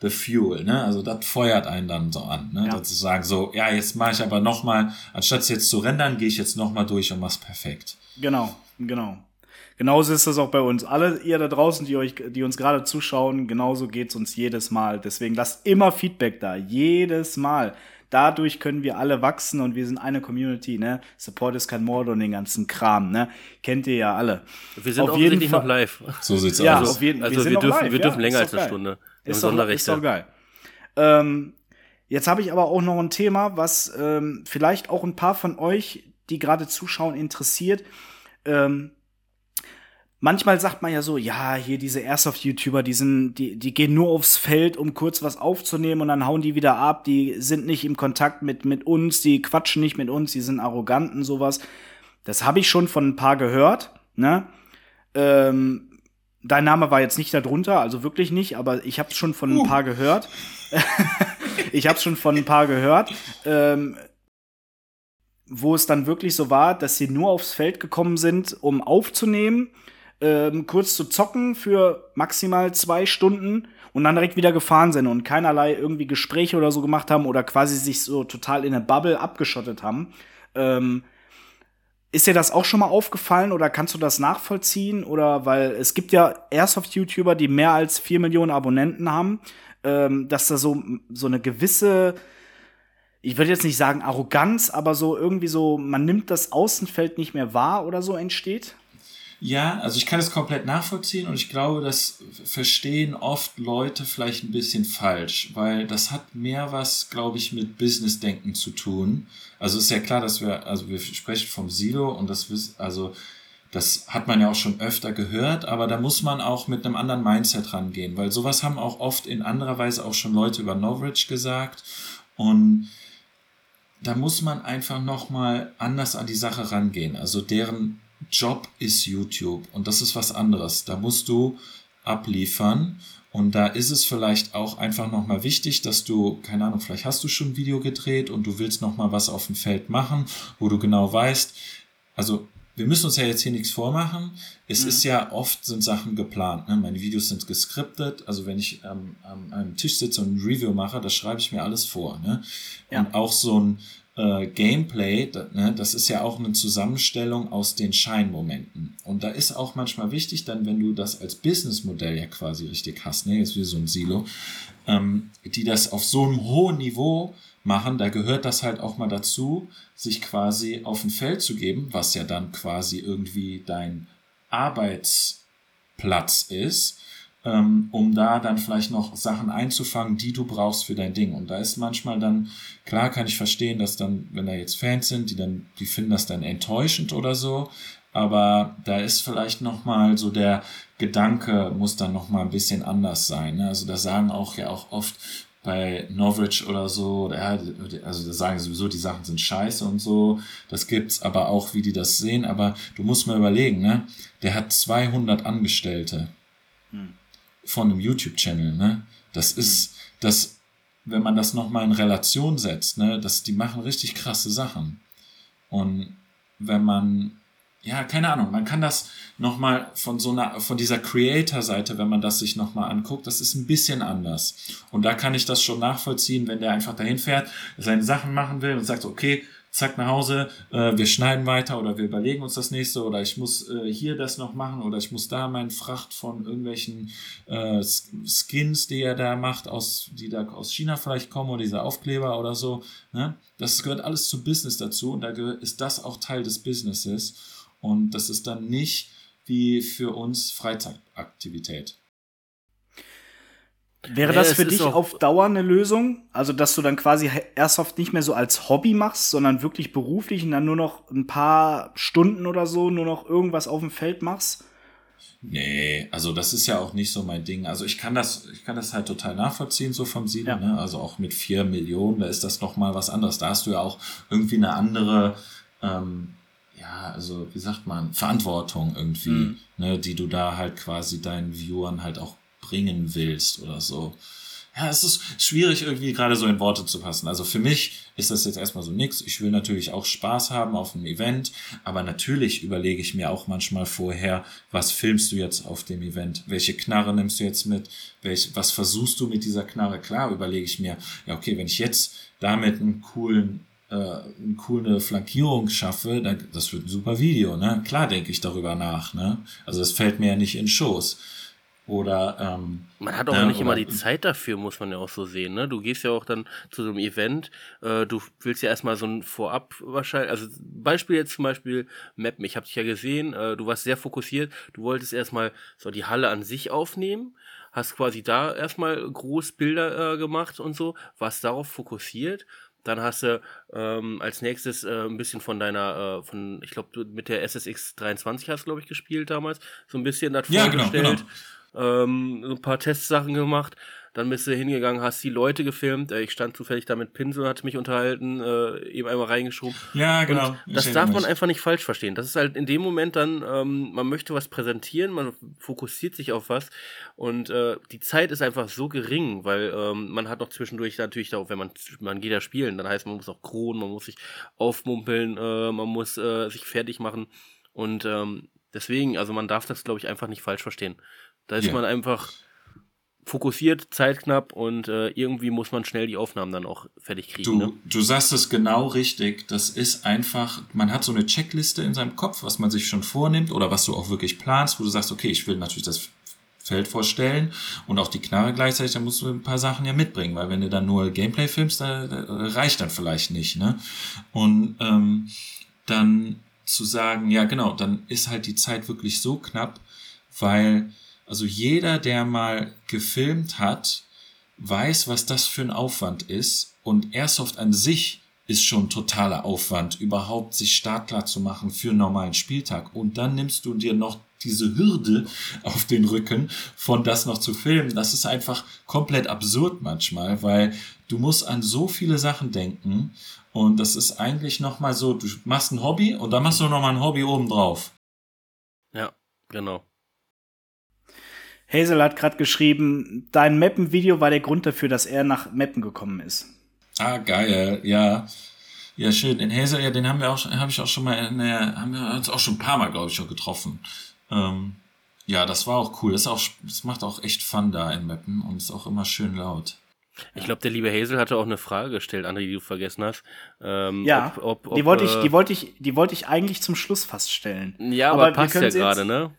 the fuel, ne? Also das feuert einen dann so an, ne? Ja. zu sagen, so, ja, jetzt mache ich aber nochmal, anstatt es jetzt zu rendern, gehe ich jetzt nochmal durch und mach's perfekt. Genau, genau. Genauso ist das auch bei uns. Alle ihr da draußen, die euch, die uns gerade zuschauen, genauso geht's uns jedes Mal. Deswegen lasst immer Feedback da. Jedes Mal. Dadurch können wir alle wachsen und wir sind eine Community, ne? Support ist kein Mord und den ganzen Kram, ne? Kennt ihr ja alle. Wir sind auf jeden Fall noch live. So sieht's ja, aus. Auf jeden, also wir, wir dürfen, live, wir dürfen ja, länger als eine geil. Stunde. Ist doch, ist doch geil. Ähm, jetzt habe ich aber auch noch ein Thema, was ähm, vielleicht auch ein paar von euch, die gerade zuschauen, interessiert. Ähm, manchmal sagt man ja so, ja, hier diese Airsoft-YouTuber, die sind, die, die gehen nur aufs Feld, um kurz was aufzunehmen und dann hauen die wieder ab, die sind nicht im Kontakt mit, mit uns, die quatschen nicht mit uns, die sind arrogant und sowas. Das habe ich schon von ein paar gehört, ne? Ähm, dein Name war jetzt nicht darunter, also wirklich nicht, aber ich habe schon von ein uh. paar gehört. [laughs] ich habe schon von ein paar gehört. Ähm, wo es dann wirklich so war, dass sie nur aufs Feld gekommen sind, um aufzunehmen ähm, kurz zu zocken für maximal zwei Stunden und dann direkt wieder gefahren sind und keinerlei irgendwie Gespräche oder so gemacht haben oder quasi sich so total in eine Bubble abgeschottet haben. Ähm, ist dir das auch schon mal aufgefallen oder kannst du das nachvollziehen? Oder weil es gibt ja Airsoft-YouTuber, die mehr als vier Millionen Abonnenten haben, ähm, dass da so, so eine gewisse, ich würde jetzt nicht sagen Arroganz, aber so irgendwie so, man nimmt das Außenfeld nicht mehr wahr oder so entsteht? Ja, also ich kann es komplett nachvollziehen und ich glaube, das verstehen oft Leute vielleicht ein bisschen falsch, weil das hat mehr was, glaube ich, mit Business-Denken zu tun. Also ist ja klar, dass wir, also wir sprechen vom Silo und das also das hat man ja auch schon öfter gehört, aber da muss man auch mit einem anderen Mindset rangehen, weil sowas haben auch oft in anderer Weise auch schon Leute über Norwich gesagt und da muss man einfach nochmal anders an die Sache rangehen. Also deren Job ist YouTube und das ist was anderes. Da musst du abliefern und da ist es vielleicht auch einfach nochmal wichtig, dass du, keine Ahnung, vielleicht hast du schon ein Video gedreht und du willst nochmal was auf dem Feld machen, wo du genau weißt, also wir müssen uns ja jetzt hier nichts vormachen. Es mhm. ist ja oft sind Sachen geplant. Ne? Meine Videos sind geskriptet. Also wenn ich ähm, an einem Tisch sitze und ein Review mache, das schreibe ich mir alles vor. Ne? Ja. Und auch so ein äh, Gameplay, da, ne, das ist ja auch eine Zusammenstellung aus den Scheinmomenten. Und da ist auch manchmal wichtig, dann, wenn du das als Businessmodell ja quasi richtig hast, ne, jetzt wie so ein Silo, ähm, die das auf so einem hohen Niveau machen, da gehört das halt auch mal dazu, sich quasi auf ein Feld zu geben, was ja dann quasi irgendwie dein Arbeitsplatz ist, ähm, um da dann vielleicht noch Sachen einzufangen, die du brauchst für dein Ding. Und da ist manchmal dann, klar kann ich verstehen, dass dann, wenn da jetzt Fans sind, die dann, die finden das dann enttäuschend oder so, aber da ist vielleicht nochmal so der Gedanke muss dann nochmal ein bisschen anders sein. Ne? Also da sagen auch ja auch oft bei Norwich oder so, ja, also da sagen sowieso, die Sachen sind scheiße und so, das gibt's, aber auch, wie die das sehen, aber du musst mal überlegen, ne, der hat 200 Angestellte hm. Von einem YouTube-Channel, ne, das ist, das, wenn man das nochmal in Relation setzt, ne, das, die machen richtig krasse Sachen. Und wenn man ja, keine Ahnung, man kann das nochmal von so einer, von dieser Creator-Seite, wenn man das sich nochmal anguckt, das ist ein bisschen anders. Und da kann ich das schon nachvollziehen, wenn der einfach dahin fährt, seine Sachen machen will und sagt, okay, zack nach Hause, äh, wir schneiden weiter oder wir überlegen uns das nächste oder ich muss äh, hier das noch machen oder ich muss da meinen Fracht von irgendwelchen äh, Skins, die er da macht, aus, die da aus China vielleicht kommen oder diese Aufkleber oder so. Ne? Das gehört alles zum Business dazu und da ist das auch Teil des Businesses. Und das ist dann nicht wie für uns Freizeitaktivität. Wäre das für dich auf Dauer eine Lösung? Also, dass du dann quasi Airsoft nicht mehr so als Hobby machst, sondern wirklich beruflich und dann nur noch ein paar Stunden oder so nur noch irgendwas auf dem Feld machst? Nee, also das ist ja auch nicht so mein Ding. Also ich kann das, ich kann das halt total nachvollziehen, so vom Siedler, ja. ne? Also auch mit vier Millionen, da ist das noch mal was anderes. Da hast du ja auch irgendwie eine andere, ähm, ja, also wie sagt man, Verantwortung irgendwie, mhm. ne, die du da halt quasi deinen Viewern halt auch bringen willst oder so. Ja, es ist schwierig irgendwie gerade so in Worte zu passen. Also für mich ist das jetzt erstmal so nix. Ich will natürlich auch Spaß haben auf dem Event, aber natürlich überlege ich mir auch manchmal vorher, was filmst du jetzt auf dem Event? Welche Knarre nimmst du jetzt mit? Welch, was versuchst du mit dieser Knarre? Klar überlege ich mir, ja okay, wenn ich jetzt damit einen coolen äh, eine coole Flankierung schaffe, dann, das wird ein super Video, ne? Klar denke ich darüber nach, ne? Also das fällt mir ja nicht in Schoß. Oder ähm, man hat auch ne, nicht immer die Zeit dafür, muss man ja auch so sehen. Ne? Du gehst ja auch dann zu so einem Event, äh, du willst ja erstmal so ein Vorab wahrscheinlich, also Beispiel jetzt zum Beispiel Mappen, ich habe dich ja gesehen, äh, du warst sehr fokussiert, du wolltest erstmal so die Halle an sich aufnehmen, hast quasi da erstmal groß Bilder äh, gemacht und so, warst darauf fokussiert dann hast du ähm, als nächstes äh, ein bisschen von deiner, äh, von, ich glaube, mit der SSX 23 hast du, glaube ich, gespielt damals. So ein bisschen das ja, genau, vorgestellt. Genau, genau. Ähm, so ein paar Testsachen gemacht. Dann bist du hingegangen, hast die Leute gefilmt. Äh, ich stand zufällig da mit Pinsel und hatte mich unterhalten, äh, eben einmal reingeschoben. Ja, genau. Und das darf man einfach nicht falsch verstehen. Das ist halt in dem Moment dann, ähm, man möchte was präsentieren, man fokussiert sich auf was und äh, die Zeit ist einfach so gering, weil ähm, man hat noch zwischendurch natürlich auch, wenn man, man geht ja spielen, dann heißt man muss auch kronen, man muss sich aufmumpeln, äh, man muss äh, sich fertig machen und ähm, deswegen, also man darf das, glaube ich, einfach nicht falsch verstehen. Da ist ja. man einfach fokussiert, zeitknapp und äh, irgendwie muss man schnell die Aufnahmen dann auch fertig kriegen. Du, ne? du sagst es genau richtig. Das ist einfach, man hat so eine Checkliste in seinem Kopf, was man sich schon vornimmt oder was du auch wirklich planst, wo du sagst, okay, ich will natürlich das Feld vorstellen und auch die Knarre gleichzeitig, da musst du ein paar Sachen ja mitbringen, weil wenn du dann nur Gameplay filmst, da, da reicht dann vielleicht nicht. Ne? Und ähm, dann zu sagen, ja genau, dann ist halt die Zeit wirklich so knapp, weil also jeder, der mal gefilmt hat, weiß, was das für ein Aufwand ist und Airsoft an sich ist schon totaler Aufwand, überhaupt sich startklar zu machen für einen normalen Spieltag. Und dann nimmst du dir noch diese Hürde [laughs] auf den Rücken, von das noch zu filmen. Das ist einfach komplett absurd manchmal, weil du musst an so viele Sachen denken. Und das ist eigentlich nochmal so, du machst ein Hobby und dann machst du nochmal ein Hobby obendrauf. Ja, genau. Hazel hat gerade geschrieben, dein Mappen-Video war der Grund dafür, dass er nach Mappen gekommen ist. Ah, geil, ja. Ja, schön. Den Hazel, ja, den haben wir auch, habe ich auch schon mal, in der, haben wir uns auch schon ein paar Mal, glaube ich, schon getroffen. Ähm, ja, das war auch cool. Das, ist auch, das macht auch echt Fun da in Mappen und ist auch immer schön laut. Ich glaube, der liebe Hazel hatte auch eine Frage gestellt, André, die du vergessen hast. Ähm, ja, ob, ob, ob, die wollte ich, die wollte ich, die wollte ich eigentlich zum Schluss fast stellen. Ja, aber, aber passt ja gerade, ne?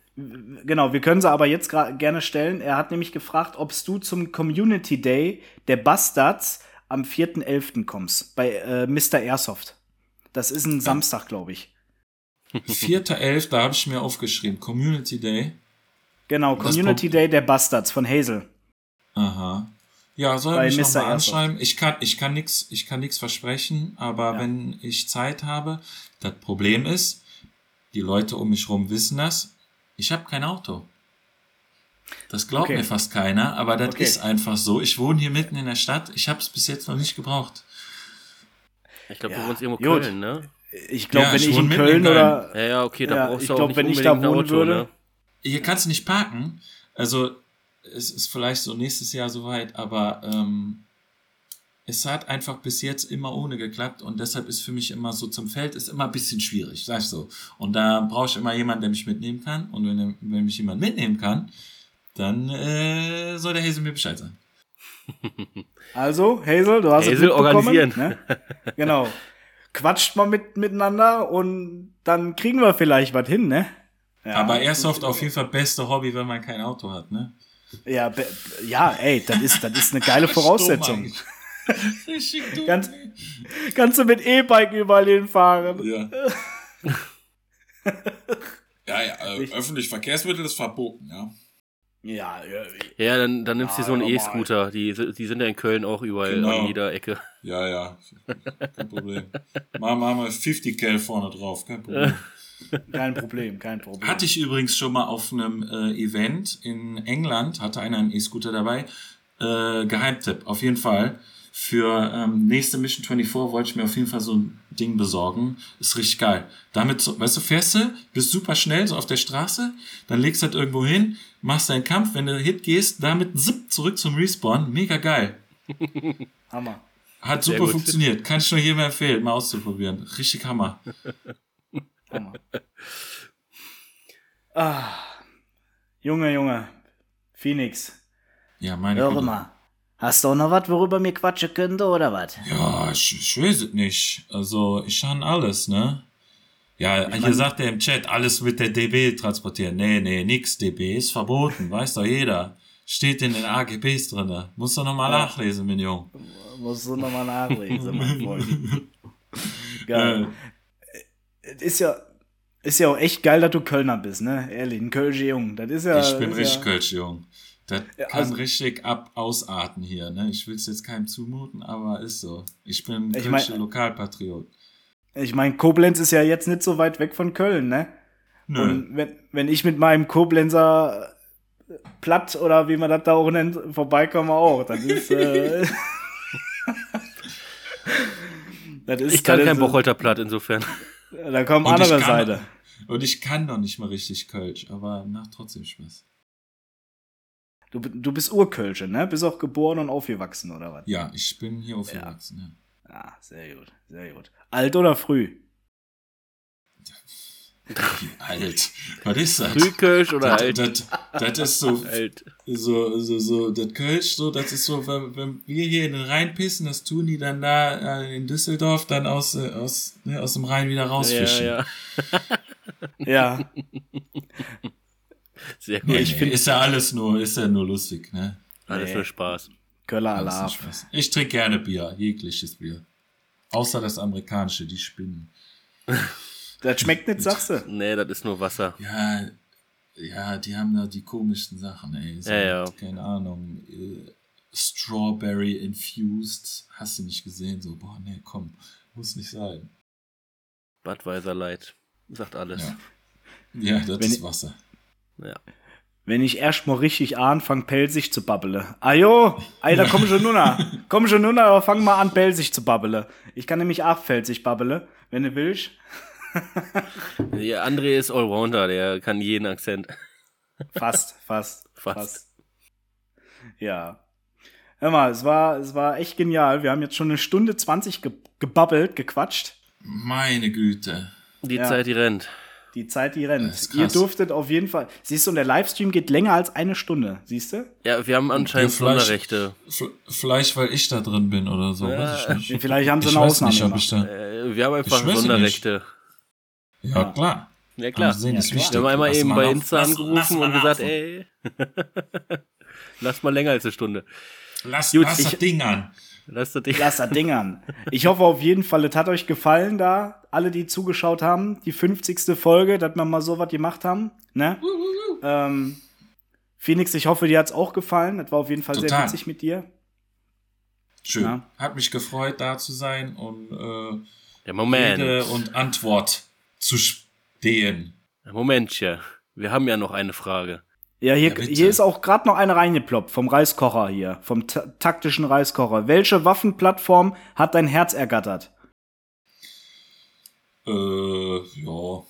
Genau, wir können sie aber jetzt gerne stellen. Er hat nämlich gefragt, ob du zum Community Day der Bastards am 4.11. kommst, bei äh, Mr. Airsoft. Das ist ein Samstag, glaube ich. 4.11., da habe ich mir aufgeschrieben. Community Day. Genau, Community Day der Bastards von Hazel. Aha. Ja, soll ich mich nochmal anschreiben? Ich kann, ich kann nichts, ich kann nichts versprechen, aber ja. wenn ich Zeit habe, das Problem ist, die Leute um mich rum wissen das, ich habe kein Auto. Das glaubt okay. mir fast keiner, aber das okay. ist einfach so. Ich wohne hier mitten in der Stadt. Ich habe es bis jetzt noch nicht gebraucht. Ich glaube, ja. du wohnst irgendwo Gut. Köln, ne? Ich glaube, ja, wenn ich, ich in Köln, in Köln oder. Ja, ja, okay, da ja, brauchst du ich auch glaub, wenn ich da wohnen Auto, würde. Ne? Hier kannst du nicht parken. Also, es ist vielleicht so nächstes Jahr soweit, aber ähm, es hat einfach bis jetzt immer ohne geklappt und deshalb ist für mich immer so zum Feld ist immer ein bisschen schwierig, sag ich so. Und da brauche ich immer jemanden, der mich mitnehmen kann. Und wenn, wenn mich jemand mitnehmen kann, dann äh, soll der Hazel mir Bescheid sagen. [laughs] Also, Hazel, du hast Hazel es organisieren. Ne? Genau. Quatscht mal mit, miteinander und dann kriegen wir vielleicht was hin, ne? Ja, Aber Airsoft auf jeden Fall beste Hobby, wenn man kein Auto hat, ne? Ja, ja, ey, das ist, das ist eine geile [laughs] Voraussetzung. [laughs] Richtig dumm. Ganz, kannst du mit E-Bike überall hinfahren. Ja. [laughs] ja, ja, also öffentliche Verkehrsmittel ist verboten, ja. Ja, ja, ja dann, dann nimmst du ja, so einen E-Scooter. Die, die sind ja in Köln auch überall genau. an jeder Ecke. Ja, ja, kein Problem. Machen wir mal 50 Cal vorne drauf, kein Problem. [laughs] Kein Problem, kein Problem. Hatte ich übrigens schon mal auf einem äh, Event in England, hatte einer einen E-Scooter dabei. Äh, Geheimtipp, auf jeden Fall für ähm, nächste Mission 24 wollte ich mir auf jeden Fall so ein Ding besorgen. Ist richtig geil. Damit, so, weißt du, fährst du, bist super schnell so auf der Straße, dann legst du das irgendwo hin, machst deinen Kampf, wenn du Hit gehst, damit zip, zurück zum Respawn. Mega geil. [laughs] Hammer. Hat super funktioniert. Kann ich nur jedem empfehlen, mal auszuprobieren. Richtig Hammer. [laughs] Hammer. Ah. Junge, Junge. Phoenix. Ja, meine Höre mal. Hast du auch noch was, worüber mir quatschen könnte, oder was? Ja, ich, ich weiß es nicht. Also, ich kann alles, ne? Ja, ich hier mein, sagt er im Chat, alles mit der DB transportieren. Nee, nee, nix DB ist verboten, [laughs] weiß doch jeder. Steht in den AGBs drin. Musst du nochmal ja. nachlesen, mein Junge. Musst du nochmal nachlesen, mein [laughs] Freund. Geil. Äh. Ist ja, ist ja auch echt geil, dass du Kölner bist, ne? Ehrlich, ein Kölsche Jung. Das ist ja. Ich bin richtig ja, Kölsche Jung. Das kann also, richtig ab ausarten hier. Ne? Ich will es jetzt keinem zumuten, aber ist so. Ich bin ich mein, Lokalpatriot. Ich meine, Koblenz ist ja jetzt nicht so weit weg von Köln, ne? Nö. Und wenn, wenn ich mit meinem Koblenzer Platt oder wie man das da auch nennt, vorbeikomme auch, dann ist. Äh, [laughs] das ist ich kann kein Bocholter Platt insofern. Da kommen andere Seite. Und ich kann noch nicht mal richtig Kölsch, aber macht trotzdem Spaß. Du, du bist Urkölsche, ne? Bist auch geboren und aufgewachsen, oder was? Ja, ich bin hier aufgewachsen, ja. ja. Ah, sehr gut, sehr gut. Alt oder früh? Wie alt? Was ist das? Frühkölsch oder das, alt? Das, das, ist so, [laughs] alt. so, so, so, das Kölsch, so, das ist so, wenn, wenn wir hier in den Rhein pissen, das tun die dann da äh, in Düsseldorf dann aus, äh, aus, ne, aus dem Rhein wieder rausfischen. Ja, ja. ja. [laughs] Sehr gut. Nee, ich finde, ist ja alles nur, ist ja nur lustig, ne? Alles nee. nur Spaß. Köller Alarm. Ich trinke gerne Bier, jegliches Bier. Außer das amerikanische, die Spinnen. [laughs] Das schmeckt nicht, sagst du? Nee, das ist nur Wasser. Ja, ja, die haben da die komischsten Sachen, ey. So, Ja, ja. Keine Ahnung. Äh, Strawberry infused. Hast du nicht gesehen? So, boah, nee, komm. Muss nicht sein. Budweiser Light. Sagt alles. Ja, ja das Wenn ist ich- Wasser. Ja. Wenn ich erst mal richtig anfange, pelzig zu babbeln. Ajo, Alter, komm schon nunna. Komm schon nunna, aber fang mal an, pelzig zu babbeln. Ich kann nämlich auch pelzig babbeln, wenn du willst. [laughs] Ja, André ist Allrounder, der kann jeden Akzent. Fast, [laughs] fast, Fast. Ja. Hör mal, es war, es war echt genial. Wir haben jetzt schon eine Stunde 20 ge gebabbelt, gequatscht. Meine Güte. Die Ja. Zeit, die rennt. Die Zeit, die rennt. Ihr durftet auf jeden Fall. Siehst du, und der Livestream geht länger als eine Stunde. Siehst du? Ja, wir haben anscheinend Ja, vielleicht- Sonderrechte. Vielleicht, weil ich da drin bin oder so. Weiß ich nicht. Vielleicht haben sie Ich eine weiß Ausnahme nicht, ob gemacht. ich da. Äh, wir haben einfach Sonderrechte. Ja, klar. Ja, klar. Sehen, Ja, ist klar. wichtig. Wir haben einmal Lass eben mal bei Insta angerufen und gesagt, ey, [laughs] lass mal länger als eine Stunde. Lass, Gut, lass ich- das Ding an. Lass das Ding. Lass das Ding an. Ich hoffe auf jeden Fall, es hat euch gefallen da, alle, die zugeschaut haben. Die 50. Folge, dass wir mal so was gemacht haben. Ne? Ähm, Phoenix, ich hoffe, dir hat's auch gefallen. Das war auf jeden Fall sehr Total. witzig mit dir. Schön. Ja. Hat mich gefreut, da zu sein und äh, Ja, Moment. Rede und Antwort zu stehen. Momentchen. Wir haben ja noch eine Frage. Ja, hier, Ja, hier ist auch gerade noch eine reingeploppt vom Reiskocher hier, vom ta taktischen Reiskocher. Welche Waffenplattform hat dein Herz ergattert? Äh, ja.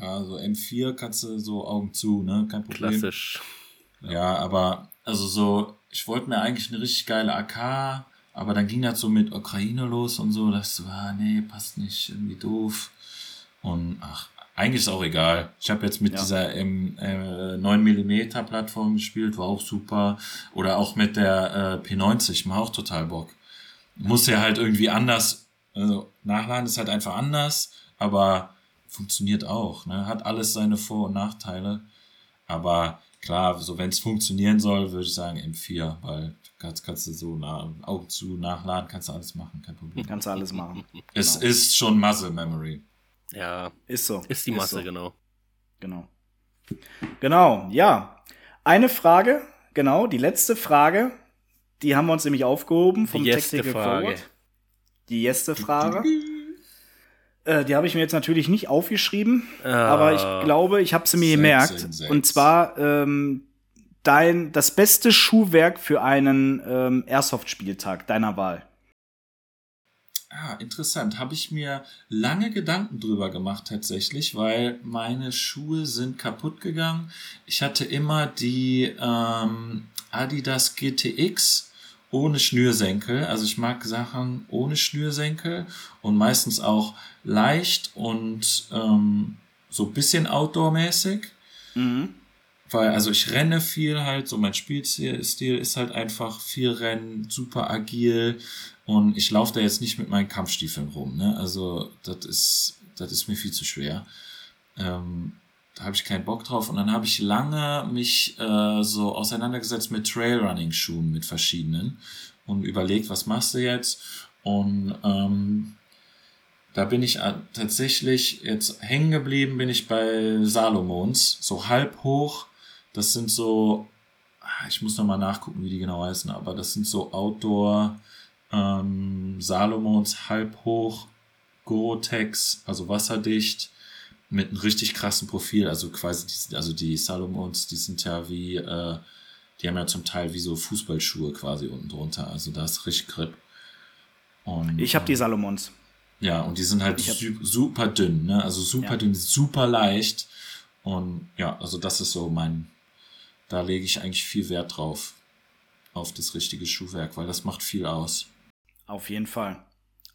Ja, so M4 kannst du so Augen zu, ne? Kein Problem. Klassisch. Ja, aber also so, ich wollte mir eigentlich eine richtig geile AK, aber dann ging das so mit Ukraine los und so, dass so, ah, nee, passt nicht, irgendwie doof. Und ach, eigentlich ist auch egal. Ich habe jetzt mit Ja. dieser ähm, äh, 9mm Plattform gespielt, war auch super. Oder auch mit der äh, P90, macht auch total Bock. Muss ja halt irgendwie anders, also nachladen ist halt einfach anders, aber funktioniert auch. Ne? Hat alles seine Vor- und Nachteile. Aber klar, so wenn es funktionieren soll, würde ich sagen M4, weil kannst, kannst du so nah, Augen zu nachladen, kannst du alles machen, kein Problem. Kannst du alles machen. Es Genau. ist schon Muscle Memory. Ja, Ist so. ist die Masse, so. genau. Genau. Genau, ja. Eine Frage, genau, die letzte Frage, die haben wir uns nämlich aufgehoben vom Die Tactical Frage. Forward. Die erste Frage. Äh, die habe ich mir jetzt natürlich nicht aufgeschrieben, aber ich glaube, ich habe sie mir gemerkt. Und zwar ähm, dein das beste Schuhwerk für einen ähm, Airsoft-Spieltag deiner Wahl. Ah, interessant. Habe ich mir lange Gedanken drüber gemacht tatsächlich, weil meine Schuhe sind kaputt gegangen. Ich hatte immer die ähm, Adidas GTX ohne Schnürsenkel. Also ich mag Sachen ohne Schnürsenkel und meistens auch leicht und ähm, so ein bisschen outdoor-mäßig. Mhm. Weil, also ich renne viel halt, so mein Spielstil Stil ist halt einfach viel Rennen, super agil und ich laufe da jetzt nicht mit meinen Kampfstiefeln rum, ne? Also das ist, das ist mir viel zu schwer. Ähm, da habe ich keinen Bock drauf und dann habe ich lange mich äh, so auseinandergesetzt mit Trailrunning-Schuhen, mit verschiedenen und überlegt, was machst du jetzt? Und ähm, da bin ich tatsächlich jetzt hängen geblieben, bin ich bei Salomons, so halb hoch. Das sind so, ah, ich muss nochmal nachgucken, wie die genau heißen, aber das sind so Outdoor ähm, Salomons halb hoch, Gore-Tex, also wasserdicht, mit einem richtig krassen Profil. Also quasi, die, also die Salomons, die sind ja wie, äh, die haben ja zum Teil wie so Fußballschuhe quasi unten drunter. Also da ist richtig Grip. Und, Ich habe die ähm, Salomons. ja, und die sind halt super dünn, ne? Also super Ja. dünn, super leicht. Und ja, also das ist so mein, da lege ich eigentlich viel Wert drauf. Auf das richtige Schuhwerk, weil das macht viel aus. Auf jeden Fall.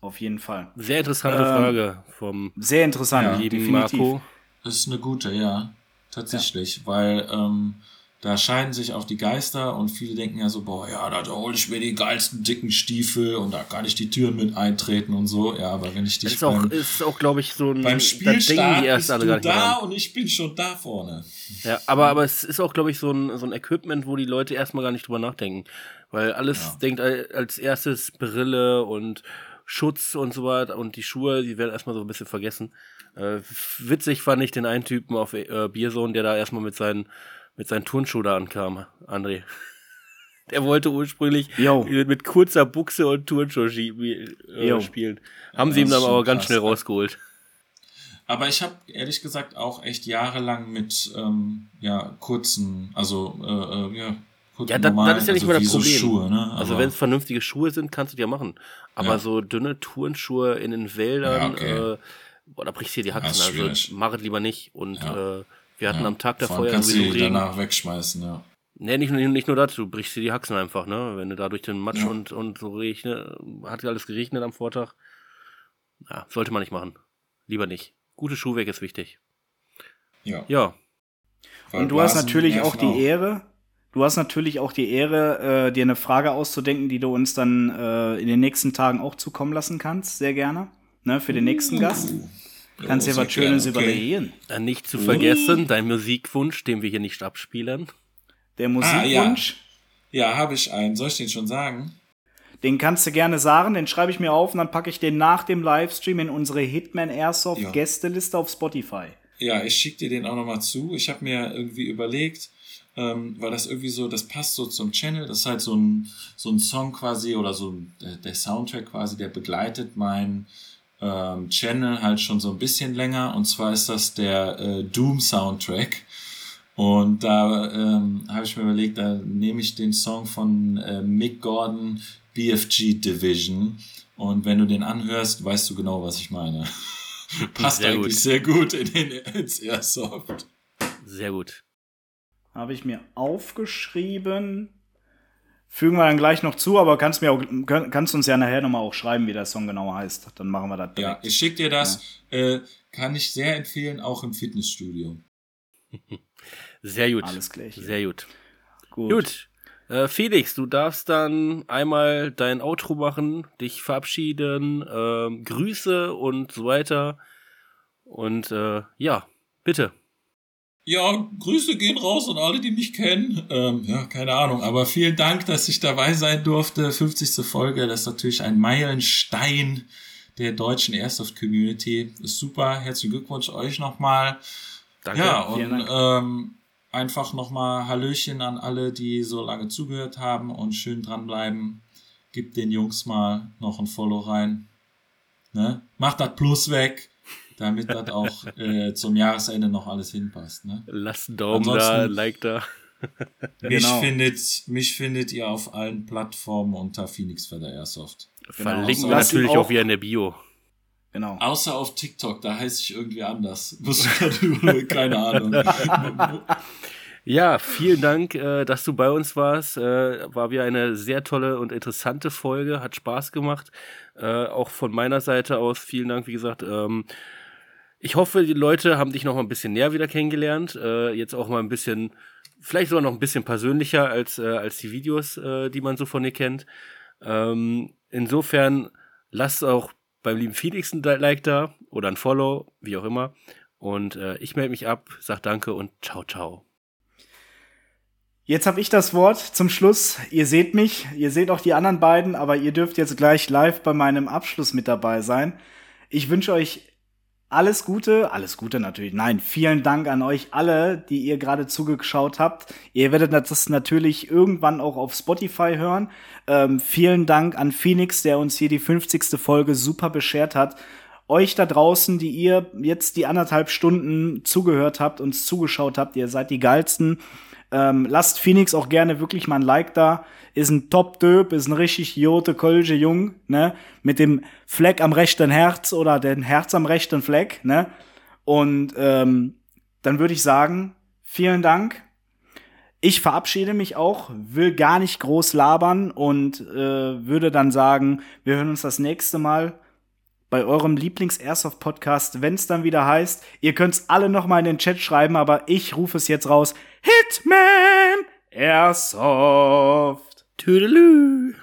Auf jeden Fall. Sehr interessante Ähm, Frage vom Sehr interessant, Ja, lieben definitiv. Marco. Das ist eine gute, ja. Tatsächlich, weil ähm, da scheiden sich auch die Geister und viele denken ja so, boah, ja, da hole ich mir die geilsten dicken Stiefel und da kann ich die Türen mit eintreten und so. Ja, aber wenn ich Das dich ist auch, beim, ist auch glaube ich, so ein. beim Spielstart denken die erst bist alle du gar nicht mehr da und ich bin schon da vorne. Ja, aber, aber es ist auch, glaube ich, so ein, so ein Equipment, wo die Leute erstmal gar nicht drüber nachdenken. Weil alles Ja. denkt al- als erstes Brille und Schutz und so weiter und die Schuhe, die werden erstmal so ein bisschen vergessen. Äh, witzig fand ich den einen Typen auf äh, Biersohn, der da erstmal mit seinen, mit seinen Turnschuhen da ankam, André. [laughs] Der wollte ursprünglich Yo. mit kurzer Buchse und Turnschuhe äh, spielen. Haben sie ihm dann aber ganz schnell rausgeholt. Aber ich habe ehrlich gesagt auch echt jahrelang mit ähm, ja, kurzen, also äh, äh ja, ja, das, normalen, das ist ja nicht also mal das Problem. So Schuhe, ne? also wenn es vernünftige Schuhe sind, kannst du die ja machen. Aber Ja. so dünne Turnschuhe in den Wäldern, Ja, okay. äh, boah, da brichst du dir die Haxen. also schwierig. mach es lieber nicht. Und Ja. äh, wir hatten ja, am Tag vor davor ja kannst du sowieso die Regen. danach wegschmeißen, ja. Nee, nicht, nur- nicht nur das, du brichst dir die Haxen einfach, ne? Wenn du da durch den Matsch Ja. und, und so regnet, hat ja alles geregnet am Vortag. Ja, sollte man nicht machen. Lieber nicht. Gute Schuhwerk ist wichtig. ja. Ja, Weil Und du hast natürlich auch die Ehre, du hast natürlich auch die Ehre, äh, dir eine Frage auszudenken, die du uns dann äh, in den nächsten Tagen auch zukommen lassen kannst, sehr gerne. Ne, für den nächsten Gast. Kannst dir was Schönes okay. überlegen. dann nicht zu vergessen, dein Musikwunsch, den wir hier nicht abspielen. Der Ah, Musikwunsch, Ja, habe ich einen. Soll ich den schon sagen? den kannst du gerne sagen, den schreibe ich mir auf und dann packe ich den nach dem Livestream in unsere Hitman Airsoft Ja. Gästeliste auf Spotify. Ja, ich schicke dir den auch nochmal zu. Ich habe mir irgendwie überlegt, ähm, weil das irgendwie so, das passt so zum Channel. Das ist halt so ein, so ein Song quasi oder so der, der Soundtrack quasi, der begleitet mein ähm, Channel halt schon so ein bisschen länger. Und zwar ist das der äh, Doom Soundtrack. Und da ähm, habe ich mir überlegt, da nehme ich den Song von äh, Mick Gordon, BFG Division. Und wenn du den anhörst, weißt du genau, was ich meine. [laughs] Passt Sehr eigentlich gut. sehr gut in den ins Airsoft. Sehr gut. Habe ich mir aufgeschrieben. Fügen wir dann gleich noch zu, aber kannst mir auch, kannst uns ja nachher nochmal auch schreiben, wie der Song genau heißt. Dann machen wir das Ja, direkt. ich schicke dir das. Äh, kann ich sehr empfehlen, auch im Fitnessstudio. [laughs] Sehr gut. Alles gleich. Sehr gut. Gut. Gut. Äh, Felix, du darfst dann einmal dein Outro machen, dich verabschieden, ähm, Grüße und so weiter. Und äh, ja, bitte. Ja, Grüße gehen raus an alle, die mich kennen. Ähm, ja, keine Ahnung, aber vielen Dank, dass ich dabei sein durfte. 50. Folge, das ist natürlich ein Meilenstein der deutschen Airsoft-Community. Ist super. Herzlichen Glückwunsch euch nochmal. Danke. Ja, und ähm, einfach nochmal Hallöchen an alle, die so lange zugehört haben und schön dranbleiben. Gebt den Jungs mal noch ein Follow rein. Ne? Macht das Plus weg, damit das auch äh, zum Jahresende noch alles hinpasst. Ne? Lasst einen Daumen da, Ansonsten- Like da. Mich, Genau. findet, mich findet ihr auf allen Plattformen unter Phoenix Feather Airsoft. Verlinken wir natürlich auch auch- wieder in der Bio. Genau. Außer auf TikTok, da heiße ich irgendwie anders. [laughs] Muss ich keine Ahnung. [laughs] Ja, vielen Dank, äh, dass du bei uns warst. Äh, war wieder eine sehr tolle und interessante Folge, hat Spaß gemacht. Äh, auch von meiner Seite aus vielen Dank, wie gesagt. Ich hoffe, die Leute haben dich noch mal ein bisschen näher wieder kennengelernt. Äh, jetzt auch mal ein bisschen, vielleicht sogar noch ein bisschen persönlicher als, äh, als die Videos, äh, die man so von dir kennt. Ähm, insofern lasst auch beim lieben Felix ein Like da oder ein Follow, wie auch immer. Und äh, ich melde mich ab, sag danke und ciao, ciao. Jetzt habe ich das Wort zum Schluss. Ihr seht mich, ihr seht auch die anderen beiden, aber ihr dürft jetzt gleich live bei meinem Abschluss mit dabei sein. Ich wünsche euch alles Gute, alles Gute natürlich. Nein, vielen Dank an euch alle, die ihr gerade zugeschaut habt. Ihr werdet das natürlich irgendwann auch auf Spotify hören. Ähm, vielen Dank an Phoenix, der uns hier die 50. Folge super beschert hat. Euch da draußen, die ihr jetzt die anderthalb Stunden zugehört habt, uns zugeschaut habt, ihr seid die geilsten. Ähm, lasst Phoenix auch gerne wirklich mal ein Like da. Ist ein Top-Döp, ist ein richtig jote Kölsche Jung, ne? Mit dem Fleck am rechten Herz oder den Herz am rechten Fleck, ne? Und ähm, dann würde ich sagen, vielen Dank. Ich verabschiede mich auch, will gar nicht groß labern und äh, würde dann sagen, wir hören uns das nächste Mal bei eurem Lieblings-Airsoft-Podcast, wenn es dann wieder heißt, ihr könnt's alle noch mal in den Chat schreiben, aber ich rufe es jetzt raus. Hitman Airsoft. Tüdelü.